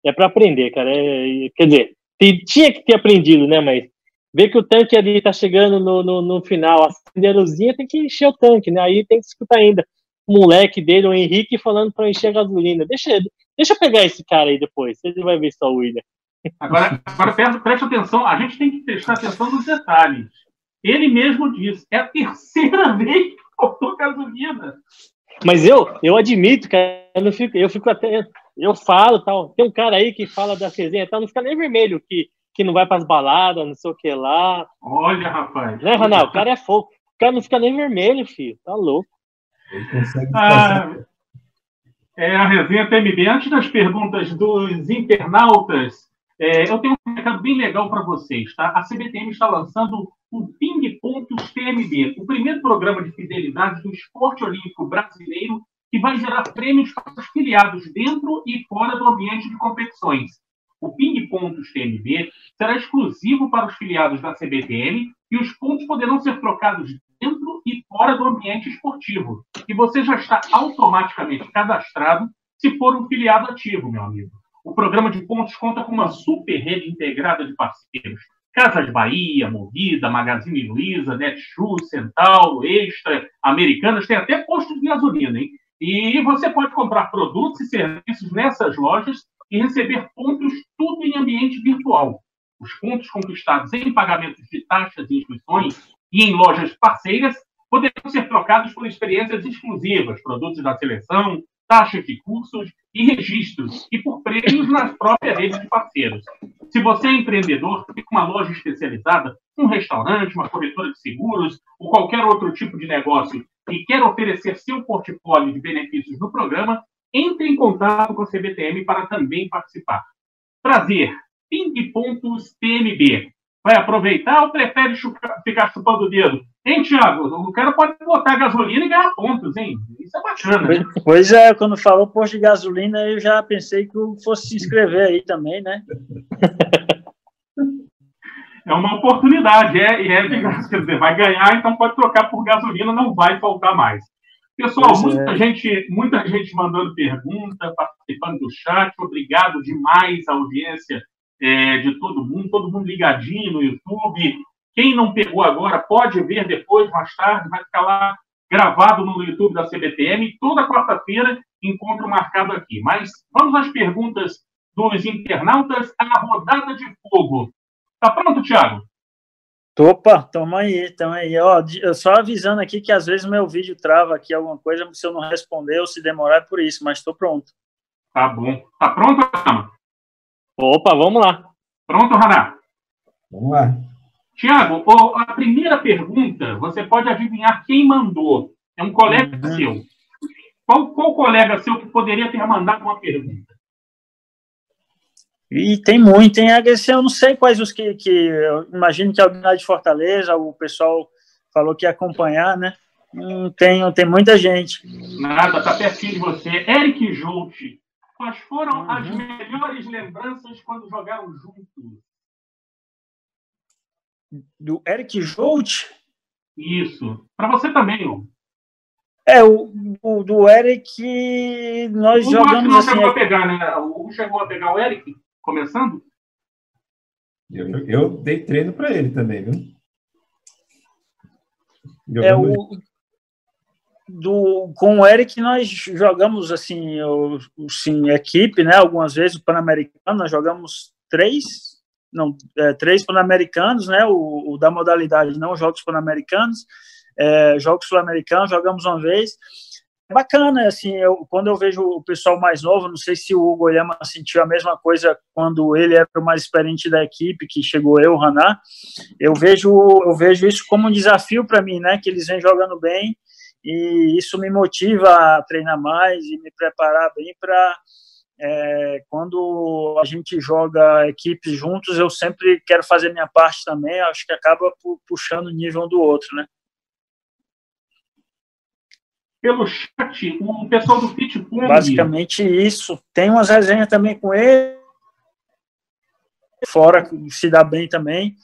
é para aprender, cara. É, quer dizer, tinha que ter aprendido, né? Mas ver que o tanque ali tá chegando no, no, no final, acender a luzinha, tem que encher o tanque, né? Aí tem que escutar ainda o moleque dele, o Henrique, falando para encher a gasolina. Deixa, deixa eu pegar esse cara aí depois, ele vai ver só o William. Agora, agora preste, preste atenção, a gente tem que prestar atenção nos detalhes. Ele mesmo disse, é a terceira vez que faltou gasolina. Mas eu, eu admito, cara, eu, fico, eu fico até. Eu falo tal. Tem um cara aí que fala da resenha e tal, não fica nem vermelho, que, que não vai para as baladas, não sei o que lá. Olha, rapaz. Né, Ronaldo? O cara é fogo. O cara não fica nem vermelho, filho. Tá louco. Ele consegue Ah, é, a resenha TMB. Antes das perguntas dos internautas, é, eu tenho um recado bem legal para vocês. Tá? A CBTM está lançando o Ping Pontos TMB, o primeiro programa de fidelidade do esporte olímpico brasileiro que vai gerar prêmios para os filiados dentro e fora do ambiente de competições. O Ping Pontos TMB será exclusivo para os filiados da CBTM e os pontos poderão ser trocados dentro e fora do ambiente esportivo. E você já está automaticamente cadastrado se for um filiado ativo, meu amigo. O programa de pontos conta com uma super rede integrada de parceiros. Casas Bahia, Movida, Magazine Luiza, Netshoes, Centauro, Extra, Americanas, tem até postos de gasolina, hein? E você pode comprar produtos e serviços nessas lojas e receber pontos tudo em ambiente virtual. Os pontos conquistados em pagamentos de taxas e inscrições e em lojas parceiras poderão ser trocados por experiências exclusivas, produtos da seleção, taxas de cursos e registros, e por prêmios nas próprias redes de parceiros. Se você é empreendedor, tem uma loja especializada, um restaurante, uma corretora de seguros ou qualquer outro tipo de negócio e quer oferecer seu portfólio de benefícios no programa, entre em contato com a CBTM para também participar. Prazer, Ping Pontos TMB. Vai aproveitar ou prefere ficar chupando o dedo? Hein, Thiago? O cara pode botar gasolina e ganhar pontos, hein? Isso é bacana. né? Pois é, quando falou posto de gasolina, eu já pensei que eu fosse se inscrever aí também, né? É uma oportunidade, é, e é de graça, quer dizer, vai ganhar, então pode trocar por gasolina, não vai faltar mais. Pessoal, Pois é. muita gente, muita gente mandando pergunta, participando do chat, obrigado demais à audiência é, de todo mundo, todo mundo ligadinho no YouTube. Quem não pegou agora pode ver depois, mais tarde, vai ficar lá gravado no YouTube da CBTM. Toda quarta-feira, encontro marcado aqui. Mas vamos às perguntas dos internautas, a rodada de fogo. Tá pronto, Thiago? Opa, toma aí, tamo aí. Ó, eu só avisando aqui que às vezes meu vídeo trava aqui alguma coisa, se eu não responder ou se demorar é por isso, mas estou pronto. Tá bom. Tá pronto, Rama? Opa, vamos lá. Pronto, Raná? Vamos lá. Tiago, a primeira pergunta, você pode adivinhar quem mandou. É um colega Uhum. seu. Qual, qual colega seu que poderia ter mandado uma pergunta? E tem muito, tem HC, eu não sei quais os que, que eu imagino que alguém lá de Fortaleza, o pessoal falou que ia acompanhar, né? Hum, tem, tem muita gente. Nada, tá pertinho de você. Eric Jolt. Quais foram Uhum. as melhores lembranças quando jogaram juntos? Do Eric Jolt, Isso. Para você também, ó. é, o, o do Eric, nós O jogamos não assim, chegou a pegar, né? O Hugo chegou a pegar o Eric, começando? Eu, eu dei treino para ele também, viu? é o do com o Eric nós jogamos assim, eu, sim, equipe, né? Algumas vezes o Pan-Americano nós jogamos três, não, é, três Pan-Americanos, né? O, o da modalidade não jogos Pan-Americanos, é, jogos sul-americanos jogamos uma vez. Bacana, assim, eu, quando eu vejo o pessoal mais novo, não sei se o Hugo Oyama sentiu a mesma coisa quando ele era o mais experiente da equipe, que chegou eu, o Haná, eu vejo, eu vejo isso como um desafio para mim, né? Que eles vêm jogando bem e isso me motiva a treinar mais e me preparar bem para é, quando a gente joga equipes juntos, eu sempre quero fazer minha parte também. Acho que acaba pu- puxando o nível um do outro, né? Pelo chat, o pessoal do Pitpong. Basicamente isso. Tem umas resenhas também com ele, fora se dá bem também,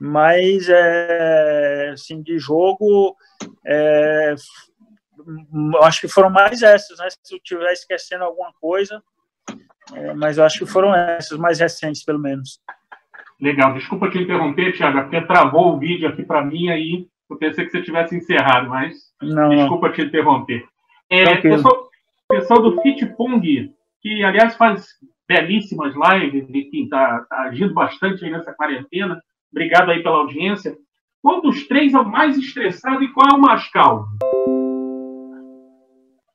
mas é, assim, de jogo, é, acho que foram mais essas, né? Se eu estiver esquecendo alguma coisa, é, mas eu acho que foram essas, mais recentes, pelo menos. Legal, desculpa te interromper, Thiago, é porque travou o vídeo aqui para mim aí. Eu pensei que você tivesse encerrado, mas Não, desculpa te interromper. É, Tranquilo. pessoal, pessoal do Fitpong, que aliás faz belíssimas lives e que está tá agindo bastante aí nessa quarentena. Obrigado aí pela audiência. Qual dos três é o mais estressado e qual é o mais calmo?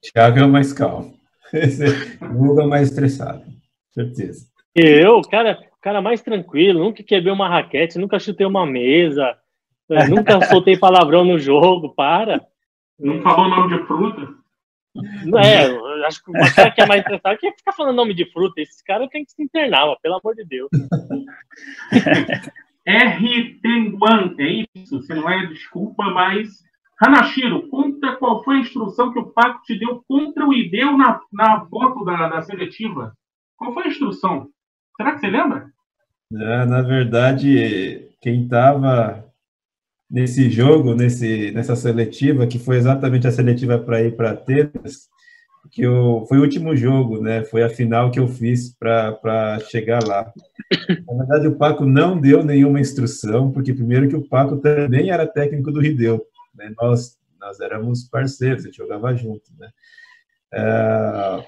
Thiago é o mais calmo. Hugo é o mais estressado, certeza. Eu, cara, cara mais tranquilo, nunca quebrei uma raquete, nunca chutei uma mesa, nunca soltei palavrão no jogo, para. Não falou nome de fruta? É, acho que o cara que é mais estressado que ficar falando nome de fruta. Esses caras têm que se internar, mas, pelo amor de Deus. R. Tenguan, é isso? Você não é desculpa, mas. Hanashiro, conta qual foi a instrução que o Paco te deu contra o Ideu na, na foto da, da seletiva. Qual foi a instrução? Será que você lembra? É, na verdade, quem estava nesse jogo, nesse, nessa seletiva, que foi exatamente a seletiva para ir para Atenas, que eu, foi o último jogo, né? Foi a final que eu fiz para chegar lá. Na verdade, o Paco não deu nenhuma instrução, porque primeiro que o Paco também era técnico do Rideu, né? Nós nós éramos parceiros, a gente jogava junto, né? É,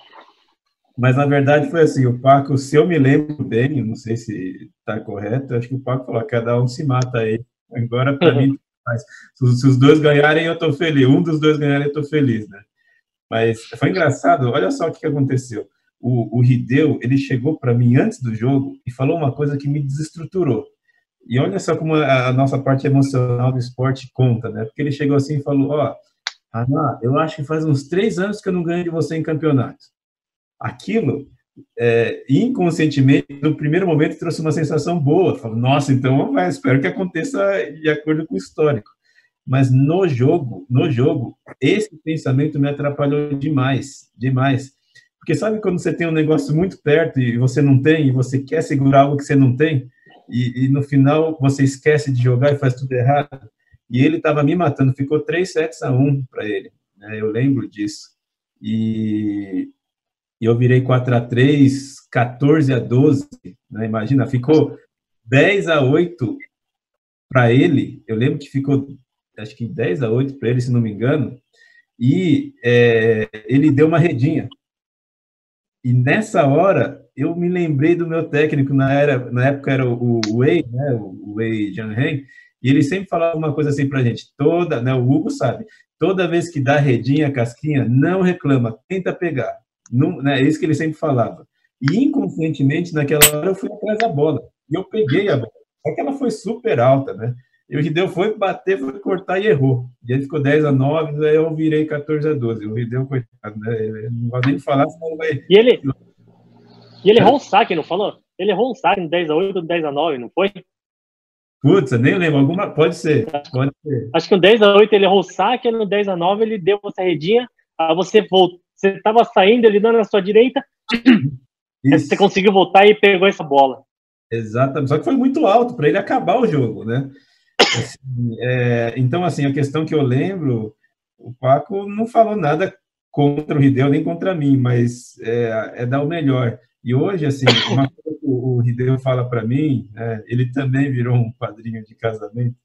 mas na verdade foi assim, o Paco, se eu me lembro bem, não sei se está correto, acho que o Paco falou, cada um se mata aí. Agora para mim, se, se os dois ganharem, eu estou feliz. Um dos dois ganharem, eu estou feliz, né? Mas foi engraçado, olha só o que aconteceu. O, o Rideu, ele chegou para mim antes do jogo e falou uma coisa que me desestruturou. E olha só como a, a nossa parte emocional do esporte conta, né? Porque ele chegou assim e falou, ó, oh, Ana, eu acho que faz uns três anos que eu não ganho de você em campeonato. Aquilo, é, inconscientemente, no primeiro momento, trouxe uma sensação boa. Falei, nossa, então espero que aconteça de acordo com o histórico. Mas no jogo, no jogo, esse pensamento me atrapalhou demais, demais. Porque sabe quando você tem um negócio muito perto e você não tem, e você quer segurar algo que você não tem, e, e no final você esquece de jogar e faz tudo errado? E ele estava me matando, ficou 3 sets a 1 para ele. Né? Eu lembro disso. E eu virei 4 a 3 14 a 12 né? Imagina, ficou 10 a 8 para ele. Eu lembro que ficou acho que 10 a 8 para ele, se não me engano, e é, ele deu uma redinha. E nessa hora, eu me lembrei do meu técnico, na, era, na época era o, Wei, né, o Wei Jianhen, e ele sempre falava uma coisa assim para a gente, toda, né, o Hugo sabe, toda vez que dá redinha, casquinha, não reclama, tenta pegar. Não, né, é isso que ele sempre falava. E inconscientemente, naquela hora, eu fui atrás da bola. E eu peguei a bola. Só que ela foi super alta, né? E o Rideu foi bater, foi cortar e errou. E ele ficou 10 a 9, aí eu virei 14 a 12. O Rideu, coitado, né? Não vou nem falar, senão vai. E ele, e ele errou um saque, não falou? Ele errou um saque no 10 a 8 10 a 9, não foi? Putz, eu nem lembro. Alguma... Pode ser, pode ser. Acho que no 10 a 8 ele errou o saque, no 10 a 9 ele deu essa redinha, aí você voltou. Você estava saindo, ele dando na sua direita, Isso. você conseguiu voltar e pegou essa bola. Exatamente. Só que foi muito alto para ele acabar o jogo, né? Assim, é, então, assim, a questão que eu lembro, o Paco não falou nada contra o Rideu nem contra mim, mas é, é dar o melhor. E hoje, assim, uma coisa que o Rideu fala para mim, né, ele também virou um padrinho de casamento,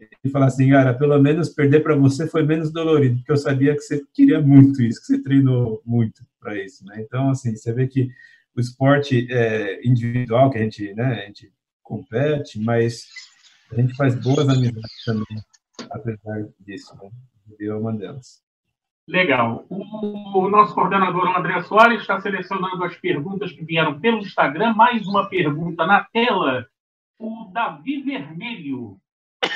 ele fala assim, cara, pelo menos perder para você foi menos dolorido, porque eu sabia que você queria muito isso, que você treinou muito para isso, né? Então, assim, você vê que o esporte é, individual que a gente, né, a gente compete, mas a gente faz boas amizades também, apesar disso. Né? Eu é uma delas. Legal. O, nosso coordenador André Soares está selecionando as perguntas que vieram pelo Instagram. Mais uma pergunta na tela. O Davi Vermelho,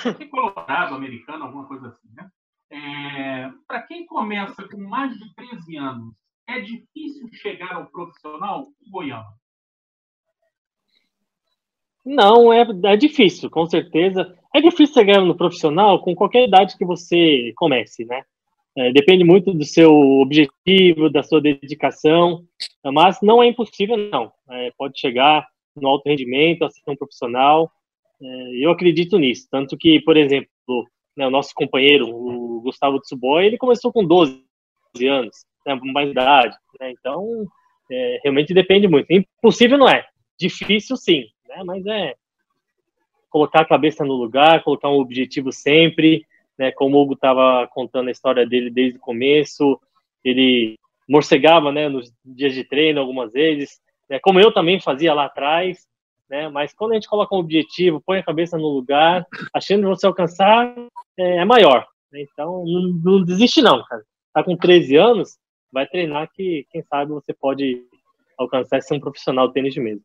é colorado, americano, alguma coisa assim, né? É, Para quem começa com mais de 13 anos, é difícil chegar ao profissional goiano? Não, é, é difícil, com certeza. É difícil chegar no profissional com qualquer idade que você comece, né? É, depende muito do seu objetivo, da sua dedicação, mas não é impossível, não. É, pode chegar no alto rendimento, a ser um profissional. É, eu acredito nisso. Tanto que, por exemplo, né, o nosso companheiro, o Gustavo Tsuboy, ele começou com 12 anos, né, mais idade. Né, então, é, realmente depende muito. Impossível não é. Difícil, sim né? Mas é colocar a cabeça no lugar, colocar um objetivo sempre, né? Como o Hugo estava contando a história dele desde o começo, ele morcegava, né? Nos dias de treino algumas vezes, né, como eu também fazia lá atrás, né, mas quando a gente coloca um objetivo, põe a cabeça no lugar, achando que você alcançar, é, é maior. Né, então, não, não, desiste não, cara. Tá com 13 anos, vai treinar que, quem sabe, você pode alcançar ser um profissional de tênis de mesa.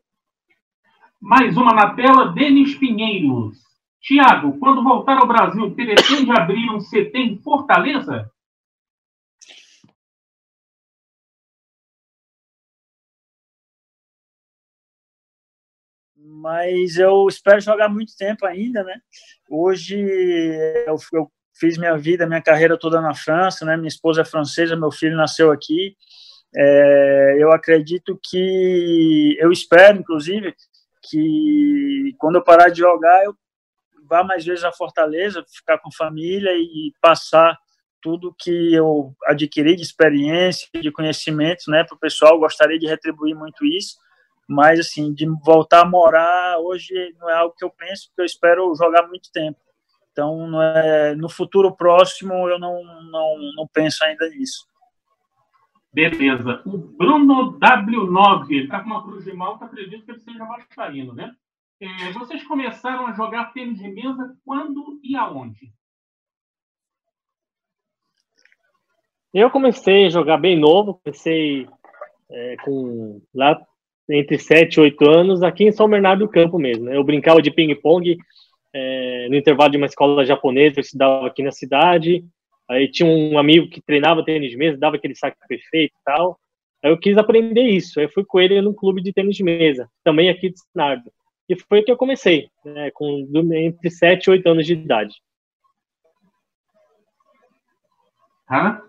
Mais uma na tela, Denis Pinheiros. Tiago, quando voltar ao Brasil, pretende abrir um CT em Fortaleza? Mas eu espero jogar muito tempo ainda, né? Hoje eu, eu, fiz minha vida, minha carreira toda na França, né? Minha esposa é francesa, meu filho nasceu aqui. É, eu acredito que, eu espero, inclusive, que quando eu parar de jogar, eu vá mais vezes a Fortaleza, ficar com família e passar tudo que eu adquiri de experiência, de conhecimento, né, para o pessoal. Gostaria de retribuir muito isso mas assim de voltar a morar hoje não é algo que eu penso porque eu espero jogar muito tempo. Então é, no futuro próximo eu não, não não penso ainda nisso. Beleza. O Bruno W9 ele está com uma cruz de malta acredito que ele seja vascaíno né? É, vocês começaram a jogar tênis de mesa quando e aonde? Eu comecei a jogar bem novo comecei é, com lá entre 7 e 8 anos, aqui em São Bernardo do Campo mesmo. Né? Eu brincava de ping-pong é, no intervalo de uma escola japonesa, eu estudava aqui na cidade. Aí tinha um amigo que treinava tênis de mesa, dava aquele saque perfeito e tal. Aí eu quis aprender isso. Aí eu fui com ele num clube de tênis de mesa, também aqui de Sinardo. E foi que eu comecei, né, com entre 7 e 8 anos de idade. Hã?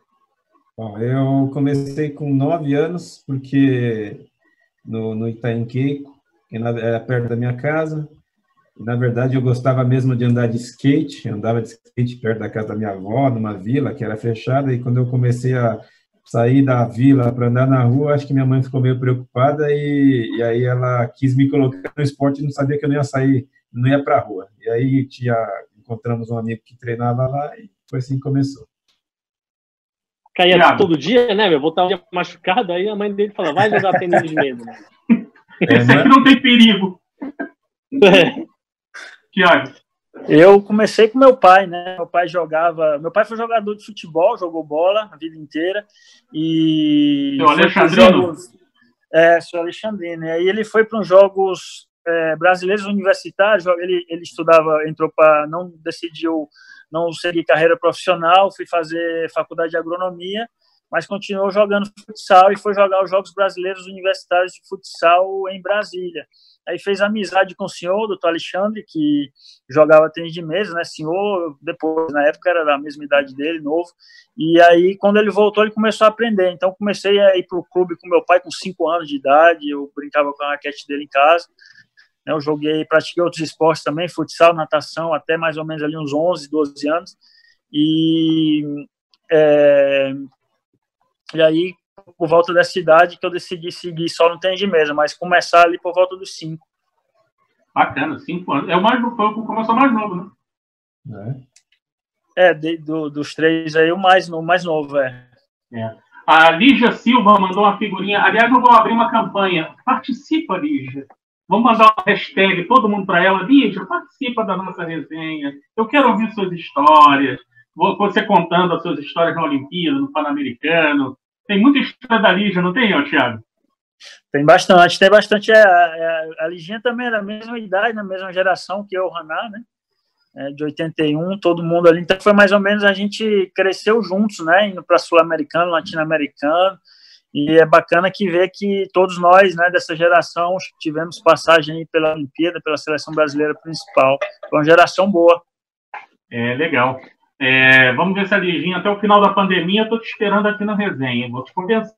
Bom, eu comecei com 9 anos, porque no, no Itaim que era perto da minha casa. Na verdade, eu gostava mesmo de andar de skate, eu andava de skate perto da casa da minha avó, numa vila que era fechada, e quando eu comecei a sair da vila para andar na rua, acho que minha mãe ficou meio preocupada e, e aí ela quis me colocar no esporte e não sabia que eu não ia sair, não ia para a rua. E aí tinha, encontramos um amigo que treinava lá e foi assim que começou caía Thiago. todo dia, né, meu? Voltava um dia machucado, aí a mãe dele fala, vai jogar tênis de medo. Né? Esse aqui não tem perigo. É. Tiago. Eu comecei com meu pai, né? Meu pai jogava. Meu pai foi jogador de futebol, jogou bola a vida inteira. E. Seu Alexandrino? Jogos, é, seu Alexandrino. E aí ele foi para uns jogos é, brasileiros universitários. Ele, ele estudava, entrou para. Não decidiu não segui carreira profissional, fui fazer faculdade de agronomia, mas continuou jogando futsal e foi jogar os Jogos Brasileiros Universitários de Futsal em Brasília. Aí fez amizade com o senhor, doutor Alexandre, que jogava tênis de mesa, né? Senhor, depois, na época era da mesma idade dele, novo. E aí, quando ele voltou, ele começou a aprender. Então, comecei a ir para o clube com meu pai com cinco anos de idade, eu brincava com a raquete dele em casa. Né? Eu joguei, pratiquei outros esportes também, futsal, natação, até mais ou menos ali uns 11, 12 anos. E, é, e aí, por volta dessa idade, que eu decidi seguir só no tênis de mesa, mas começar ali por volta dos 5. Bacana, 5 anos. É o mais novo, começou mais novo, né? É, é de, do, dos três aí, o mais, o mais novo, é. é. A Lígia Silva mandou uma figurinha. Aliás, eu vou abrir uma campanha. Participa, Lígia. Vamos mandar uma hashtag, todo mundo para ela. Lígia, participa da nossa resenha. Eu quero ouvir suas histórias. Você contando as suas histórias na Olimpíada, no Pan-Americano. Tem muita história da Lígia, não tem, Thiago? Tem bastante, tem bastante. É, é, a Liginha também é da mesma idade, na mesma geração que eu, Haná, né? É, de 81, todo mundo ali. Então foi mais ou menos a gente cresceu juntos, né? Indo para sul-americano, latino-americano. E é bacana que ver que todos nós, né, dessa geração, tivemos passagem pela Olimpíada, pela seleção brasileira principal. Foi uma geração boa. É, legal. É, vamos ver se a Liginha, até o final da pandemia, estou te esperando aqui na resenha. Vou te convencer.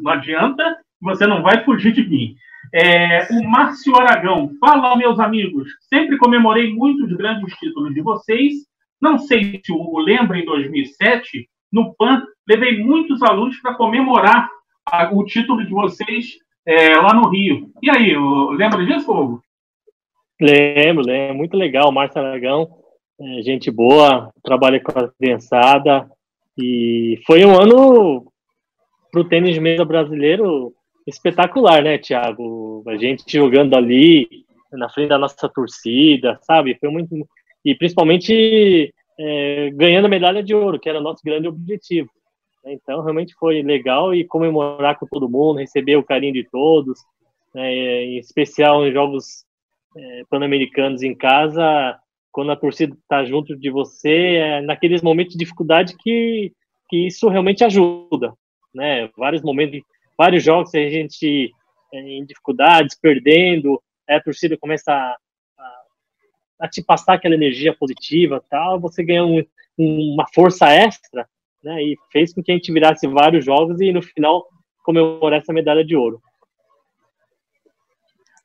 Não adianta, você não vai fugir de mim. É, o Márcio Aragão. Fala, meus amigos. Sempre comemorei muitos grandes títulos de vocês. Não sei se o lembra em 2007, no PAN, levei muitos alunos para comemorar o título de vocês é, lá no Rio. E aí, lembra disso, Fogo? Lembro, lembro. Muito legal, Márcio Aragão. É, gente boa, trabalha com a criançada. E foi um ano para o tênis mesa brasileiro espetacular, né, Thiago? A gente jogando ali na frente da nossa torcida, sabe? Foi muito e principalmente é, ganhando a medalha de ouro, que era o nosso grande objetivo. Então, realmente foi legal e comemorar com todo mundo, receber o carinho de todos, né, em especial em jogos é, pan-americanos em casa, quando a torcida está junto de você, é naqueles momentos de dificuldade que, que isso realmente ajuda. Né? Vários momentos, vários jogos a gente é, em dificuldades, perdendo, a torcida começa a, a, a, te passar aquela energia positiva, tal, você ganha um, uma força extra, né? E fez com que a gente virasse vários jogos e no final comemorar essa medalha de ouro.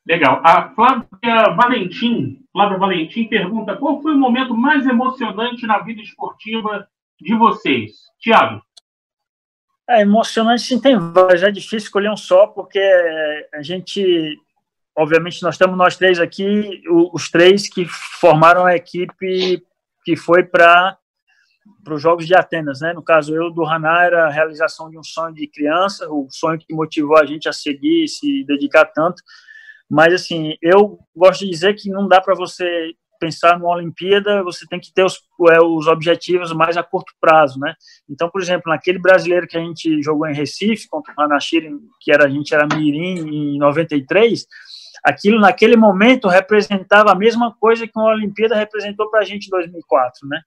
Legal. A Flávia Valentim, Flávia Valentim pergunta qual foi o momento mais emocionante na vida esportiva de vocês? Tiago. É emocionante, sim, tem vários. É difícil escolher um só, porque a gente, obviamente, nós estamos nós três aqui, os três que formaram a equipe que foi para para os Jogos de Atenas, né? No caso, eu do Haná era a realização de um sonho de criança, o sonho que motivou a gente a seguir e se dedicar tanto. Mas, assim, eu gosto de dizer que não dá para você pensar numa Olimpíada, você tem que ter os, é, os objetivos mais a curto prazo, né? Então, por exemplo, naquele brasileiro que a gente jogou em Recife, contra o Hanashiri, que era, a gente era Mirim em 93, aquilo naquele momento representava a mesma coisa que uma Olimpíada representou para a gente em 2004, né?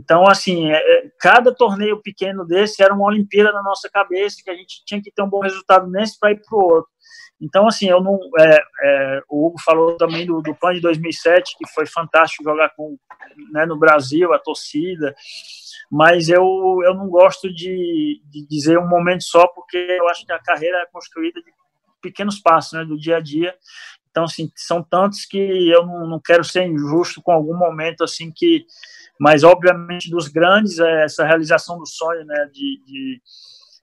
Então, assim, é, é, cada torneio pequeno desse era uma Olimpíada na nossa cabeça, que a gente tinha que ter um bom resultado nesse para ir para o outro. Então, assim, eu não. É, é, o Hugo falou também do, do PAN de 2007, que foi fantástico jogar com, né, no Brasil, a torcida, mas eu, eu não gosto de, de dizer um momento só, porque eu acho que a carreira é construída de pequenos passos, né, do dia a dia. Então, assim, são tantos que eu não, não quero ser injusto com algum momento, assim, que. Mas, obviamente, dos grandes, é essa realização do sonho, né, de, de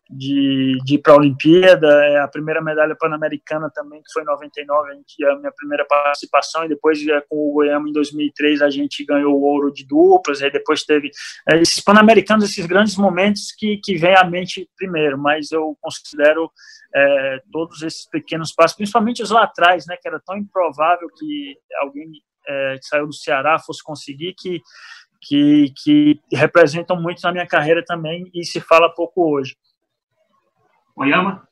de, de ir para a Olimpíada, é a primeira medalha pan-americana também, que foi em 99, a, gente, a minha primeira participação, e depois é, com o Goiânia em 2003 a gente ganhou o ouro de duplas, aí depois teve é, esses pan-americanos, esses grandes momentos que, que vem à mente primeiro, mas eu considero é, todos esses pequenos passos, principalmente os lá atrás, né, que era tão improvável que alguém é, que saiu do Ceará fosse conseguir, que que, que representam muito na minha carreira também e se fala pouco hoje. Oyama?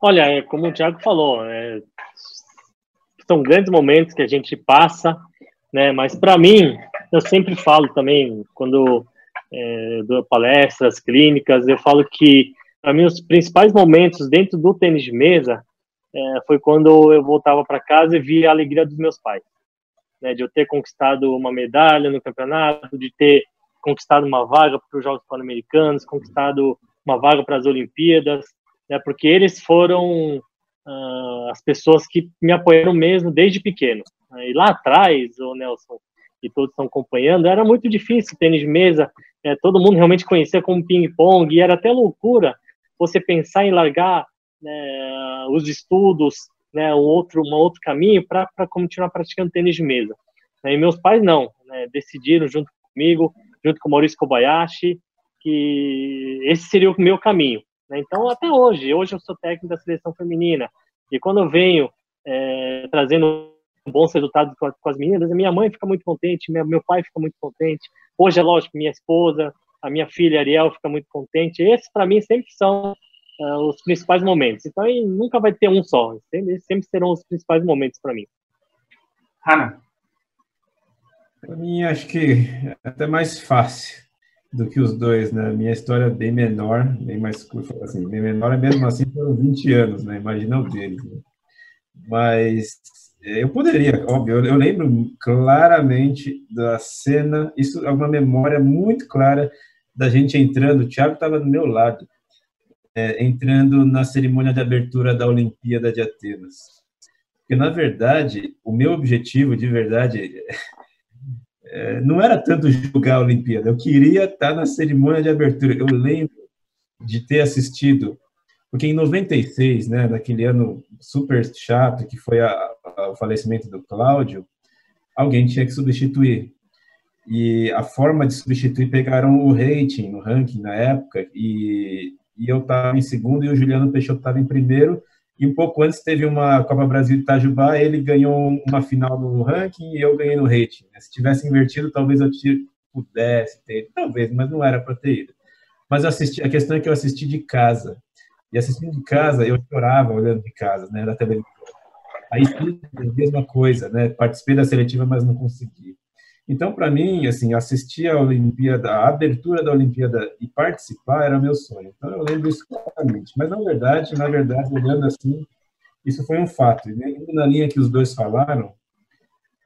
Olha, é como o Thiago falou, é, são grandes momentos que a gente passa, né? Mas para mim, eu sempre falo também quando é, dou palestras, clínicas, eu falo que para mim os principais momentos dentro do tênis de mesa é, foi quando eu voltava para casa e via a alegria dos meus pais, né? De eu ter conquistado uma medalha no campeonato, de ter conquistado uma vaga para os Jogos Pan-Americanos, conquistado uma vaga para as Olimpíadas, né, porque eles foram uh, as pessoas que me apoiaram mesmo desde pequeno. E lá atrás, o Nelson e todos estão acompanhando, era muito difícil tênis de mesa, é, todo mundo realmente conhecia como ping-pong, e era até loucura você pensar em largar né, os estudos, né, um outro, um outro caminho para continuar praticando tênis de mesa. E meus pais não, né, decidiram junto comigo, junto com o Maurício Kobayashi, que esse seria o meu caminho. Né? Então, até hoje, hoje eu sou técnico da seleção feminina, e quando eu venho é, trazendo bons resultados com, com, as meninas, a minha mãe fica muito contente, minha, meu pai fica muito contente. Hoje é lógico, minha esposa, a minha filha Ariel fica muito contente. Esses, para mim, sempre são uh, os principais momentos. Então, nunca vai ter um só, sempre, sempre serão os principais momentos para mim. Hanna? Para mim, acho que é até mais fácil do que os dois, né? Minha história é bem menor, bem mais curta, assim, bem menor, é mesmo assim foram 20 anos, né? Imagina o deles. Né? Mas é, eu poderia, óbvio, eu, eu, lembro claramente da cena, isso é uma memória muito clara da gente entrando, o Thiago estava do meu lado, é, entrando na cerimônia de abertura da Olimpíada de Atenas. Porque, na verdade, o meu objetivo, de verdade, é, não era tanto julgar a Olimpíada, eu queria estar na cerimônia de abertura. Eu lembro de ter assistido, porque em 96, né, naquele ano super chato, que foi a, a, o falecimento do Cláudio, alguém tinha que substituir. E a forma de substituir pegaram o rating, o ranking na época, e e eu estava em segundo e o Juliano Peixoto estava em primeiro. E um pouco antes teve uma Copa Brasil de Itajubá, ele ganhou uma final no ranking e eu ganhei no rating. Se tivesse invertido, talvez eu pudesse ter, talvez, mas não era para ter ido. Mas assisti, a questão é que eu assisti de casa. E assistindo de casa, eu chorava olhando de casa, né, da televisão. Aí a mesma coisa, né? Participei da seletiva, mas não consegui. Então, para mim, assim, assistir a Olimpíada, a abertura da Olimpíada e participar era meu sonho. Então, eu lembro isso claramente. Mas, na verdade, na verdade, olhando assim, isso foi um fato. E indo na linha que os dois falaram,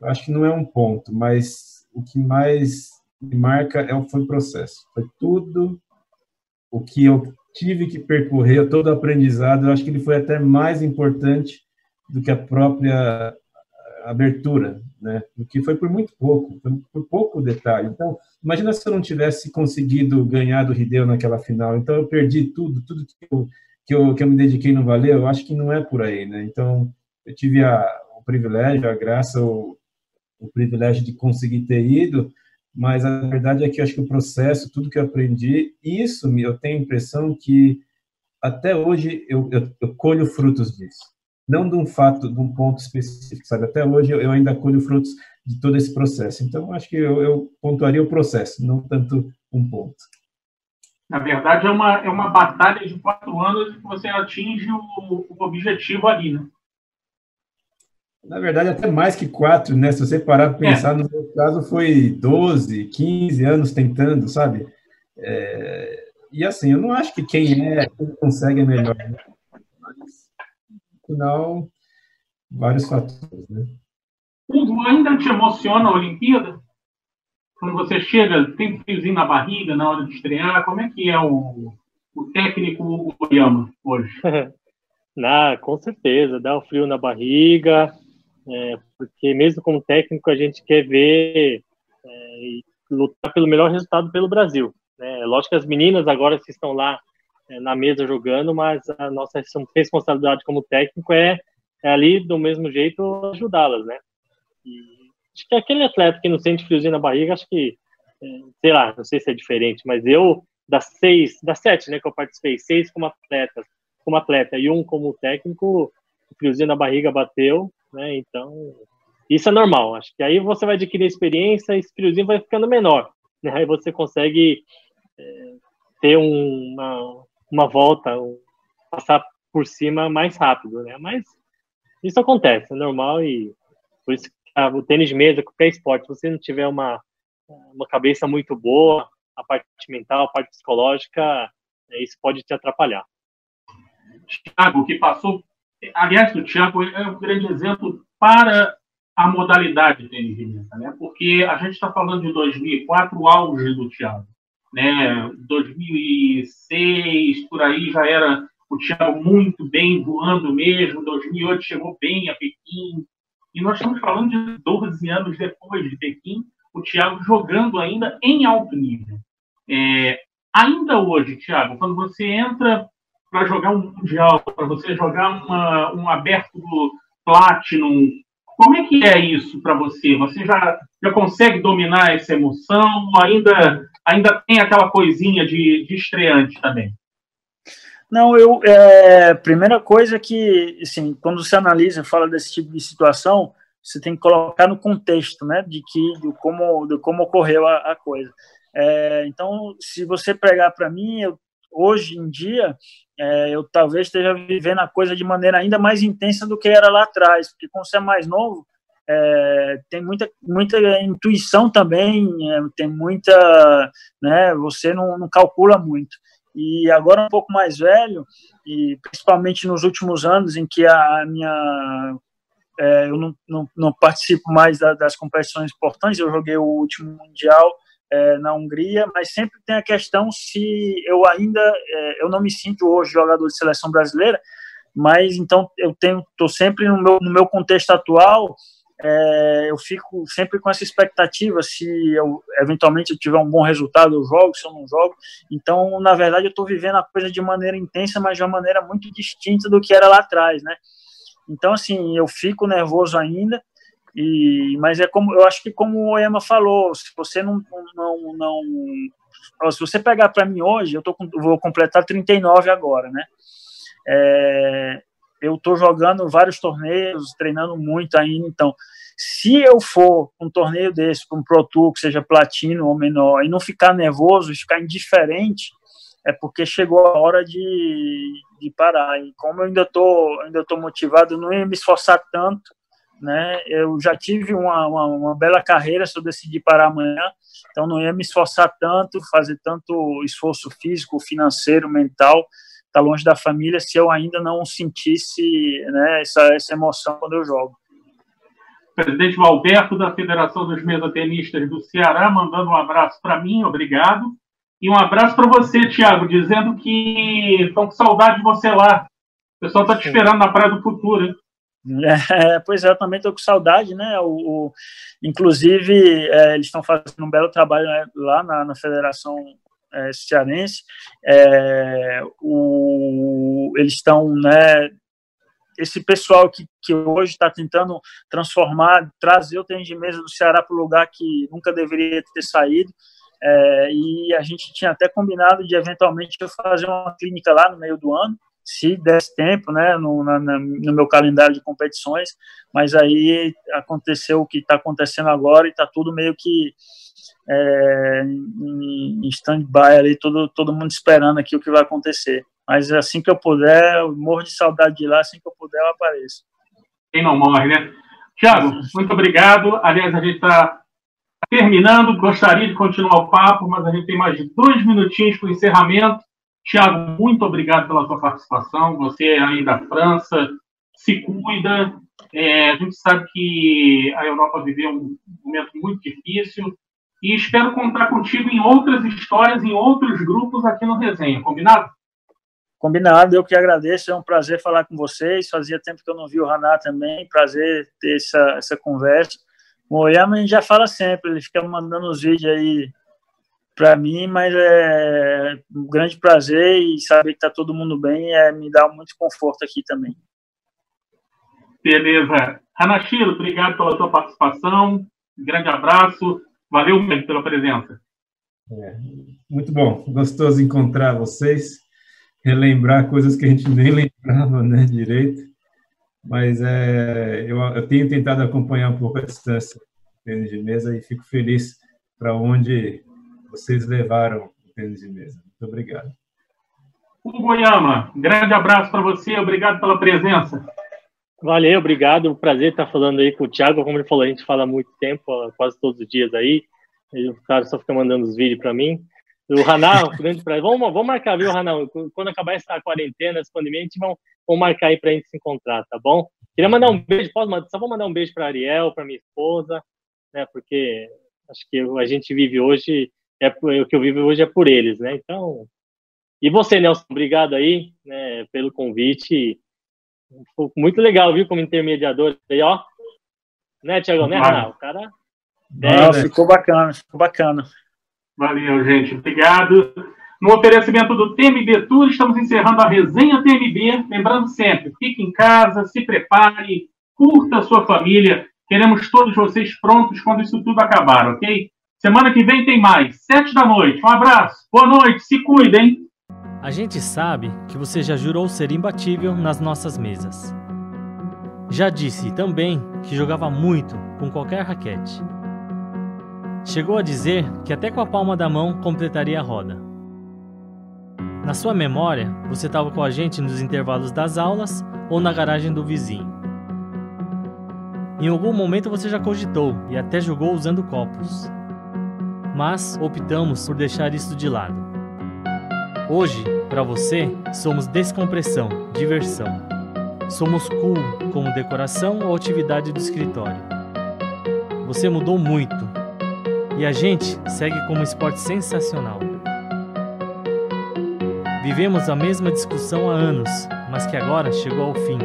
eu acho que não é um ponto, mas o que mais me marca é, foi o processo. Foi tudo o que eu tive que percorrer, todo o aprendizado. Eu acho que ele foi até mais importante do que a própria abertura, né? Porque foi por muito pouco, por pouco detalhe. Então, imagina se eu não tivesse conseguido ganhar do Rideu naquela final. Então, eu perdi tudo, tudo que eu, que eu, que eu me dediquei não valeu. Eu acho que não é por aí, né? Então, eu tive a, o privilégio, a graça, o, o privilégio de conseguir ter ido, mas a verdade é que eu acho que o processo, tudo que eu aprendi, isso eu tenho a impressão que até hoje eu, eu, eu colho frutos disso não de um fato, de um ponto específico, sabe? Até hoje eu ainda colho frutos de todo esse processo. Então, acho que eu, eu pontuaria o processo, não tanto um ponto. Na verdade, é uma, é uma batalha de quatro anos que você atinge o, o objetivo ali, né? Na verdade, até mais que quatro, né? Se você parar para pensar, é. no meu caso foi 12, 15 anos tentando, sabe? É... E assim, eu não acho que quem é, quem consegue é melhor. Né? Final, vários fatores, né? Ainda te emociona a Olimpíada? Quando você chega, tem friozinho na barriga na hora de estrear? Como é que é o, o técnico Oyama hoje? Na, com certeza, dá o um frio na barriga, é, porque mesmo como técnico a gente quer ver é, lutar pelo melhor resultado pelo Brasil. Né? Lógico que as meninas agora que estão lá na mesa jogando, mas a nossa responsabilidade como técnico é, é ali do mesmo jeito ajudá-las, né? E acho que aquele atleta que não sente friozinho na barriga, acho que, é, sei lá, não sei se é diferente, mas eu das seis, das sete, né, que eu participei, seis como atleta, como atleta e um como técnico, friozinho na barriga bateu, né? Então isso é normal. Acho que aí você vai adquirir experiência e esse friozinho vai ficando menor, né? Aí você consegue é, ter uma, uma volta, passar por cima mais rápido, né? Mas isso acontece, é normal e por isso o tênis mesa, qualquer esporte, se você não tiver uma, uma cabeça muito boa, a parte mental, a parte psicológica, é, isso pode te atrapalhar. Thiago, que passou, aliás, o Thiago é um grande exemplo para a modalidade de tênis de mesa, né? Porque a gente está falando de 2004, o auge do Thiago né? 2006 por aí já era o Thiago muito bem voando mesmo. 2008 chegou bem a Pequim e nós estamos falando de 12 anos depois de Pequim, o Thiago jogando ainda em alto nível. É, ainda hoje, Thiago, quando você entra para jogar um mundial, para você jogar uma, um aberto Platinum, como é que é isso para você? Você já, já consegue dominar essa emoção? Ainda ainda tem aquela coisinha de, de estreante também? Não, eu. É, primeira coisa que, assim, quando você analisa, fala desse tipo de situação, você tem que colocar no contexto, né, de que, de como, de como ocorreu a, a coisa. É, então, se você pregar para mim, eu, hoje em dia, é, eu talvez esteja vivendo a coisa de maneira ainda mais intensa do que era lá atrás, porque quando você é mais novo, é, tem muita, muita intuição também, é, tem muita, né, você não, não, calcula muito. E agora um pouco mais velho, e principalmente nos últimos anos em que a, minha é, eu não, não, não, participo mais da, das competições importantes, eu joguei o último Mundial é, na Hungria, mas sempre tem a questão se eu ainda, é, eu não me sinto hoje jogador de seleção brasileira, mas então eu tenho, estou sempre no meu, no meu contexto atual, é, eu fico sempre com essa expectativa se eu eventualmente eu tiver um bom resultado eu jogo se eu não jogo então na verdade eu estou vivendo a coisa de maneira intensa mas de uma maneira muito distinta do que era lá atrás né então assim eu fico nervoso ainda E, mas é como eu acho que como o Ema falou, se você não não, não se você pegar para mim hoje, eu tô vou completar 39 agora, né? É, eu estou jogando vários torneios, treinando muito ainda, então se eu for um torneio desse, um Pro Tour, que seja platino ou menor, e não ficar nervoso, ficar indiferente, é porque chegou a hora de, de parar. E como eu ainda tô, ainda tô motivado, não ia me esforçar tanto, né? Eu já tive uma, uma, uma, bela carreira se eu decidir parar amanhã, então não ia me esforçar tanto, fazer tanto esforço físico, financeiro, mental, tá longe da família, se eu ainda não sentisse né, essa, essa emoção quando eu jogo presidente Valberto, da Federação dos Mesotenistas do Ceará, mandando um abraço para mim, obrigado. E um abraço para você, Tiago, dizendo que estão com saudade de você lá. O pessoal está te esperando na Praia do Futuro. Hein? É, pois é, eu também estou com saudade, né? O, o inclusive, é, eles estão fazendo um belo trabalho né, lá na, na Federação é, Cearense. É, o, eles estão né, esse pessoal que, que hoje está tentando transformar, trazer o tênis de mesa do Ceará para o lugar que nunca deveria ter saído. É, e a gente tinha até combinado de eventualmente eu fazer uma clínica lá no meio do ano, se desse tempo, né, no, na, no meu calendário de competições, mas aí aconteceu o que está acontecendo agora e está tudo meio que é, em, stand-by ali, todo, todo mundo esperando aqui o que vai acontecer. Mas assim que eu puder, eu morro de saudade de lá, assim que eu puder, eu apareço. Quem não morre, né? Tiago, muito obrigado. Aliás, a gente está terminando, gostaria de continuar o papo, mas a gente tem mais dois minutinhos para o encerramento. Tiago, muito obrigado pela sua participação. Você é aí da França, se cuida. É, a gente sabe que a Europa viveu um momento muito difícil e espero contar contigo em outras histórias, em outros grupos aqui no Resenha, combinado? Combinado, eu que agradeço, é um prazer falar com vocês. Fazia tempo que eu não vi o Raná também, prazer ter essa, essa conversa. O Oyama a gente já fala sempre, ele fica mandando os vídeos aí para mim, mas é um grande prazer e saber que está todo mundo bem é, me dá muito conforto aqui também. Beleza. Hanashiro, obrigado pela tua participação. Um grande abraço. Valeu muito pela presença. É, muito bom, gostoso encontrar vocês relembrar coisas que a gente nem lembrava né, direito, mas é, eu, eu tenho tentado acompanhar um pouco a distância de mesa e fico feliz para onde vocês levaram o tênis de mesa. Muito obrigado. Hugo Goiama, grande abraço para você, obrigado pela presença. Valeu, obrigado. Prazer estar falando aí com o Thiago. Como ele falou, a gente fala há muito tempo, quase todos os dias aí. o cara só fica mandando os vídeos para mim. O Ranal, grande prazer. Vamos, vamos marcar, viu, Ranal? Quando acabar essa quarentena, essa pandemia, a gente vai vamos marcar aí para a gente se encontrar, tá bom? Queria mandar um beijo, posso mandar? Só vou mandar um beijo para Ariel, para minha esposa, né? Porque acho que a gente vive hoje, é o que eu vivo hoje é por eles, né? Então, e você, Nelson, obrigado aí, né, pelo convite. Foi muito legal, viu, como intermediador aí, ó. Né, Tiago, né, Ranal? O cara. Não, ficou bacana, ficou bacana. Valeu, gente. Obrigado. No oferecimento do TMB Tour, estamos encerrando a resenha TMB. Lembrando sempre, fique em casa, se prepare, curta a sua família. Queremos todos vocês prontos quando isso tudo acabar, ok? Semana que vem tem mais, sete da noite. Um abraço, boa noite, se cuidem. A gente sabe que você já jurou ser imbatível nas nossas mesas. Já disse também que jogava muito com qualquer raquete. Chegou a dizer que até com a palma da mão completaria a roda. Na sua memória, você estava com a gente nos intervalos das aulas ou na garagem do vizinho. Em algum momento você já cogitou e até jogou usando copos. Mas optamos por deixar isso de lado. Hoje, para você, somos descompressão, diversão. Somos cool como decoração ou atividade do escritório. Você mudou muito e a gente segue como um esporte sensacional. Vivemos a mesma discussão há anos, mas que agora chegou ao fim.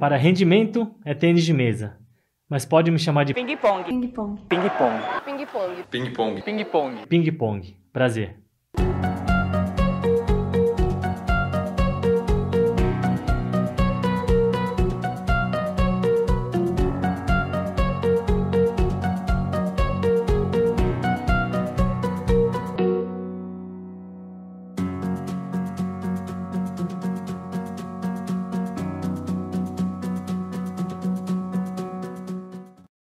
Para rendimento é tênis de mesa, mas pode me chamar de ping-pong. Ping-pong. Ping-pong. Ping-pong. Ping-pong. Ping-pong. Ping-pong. Prazer.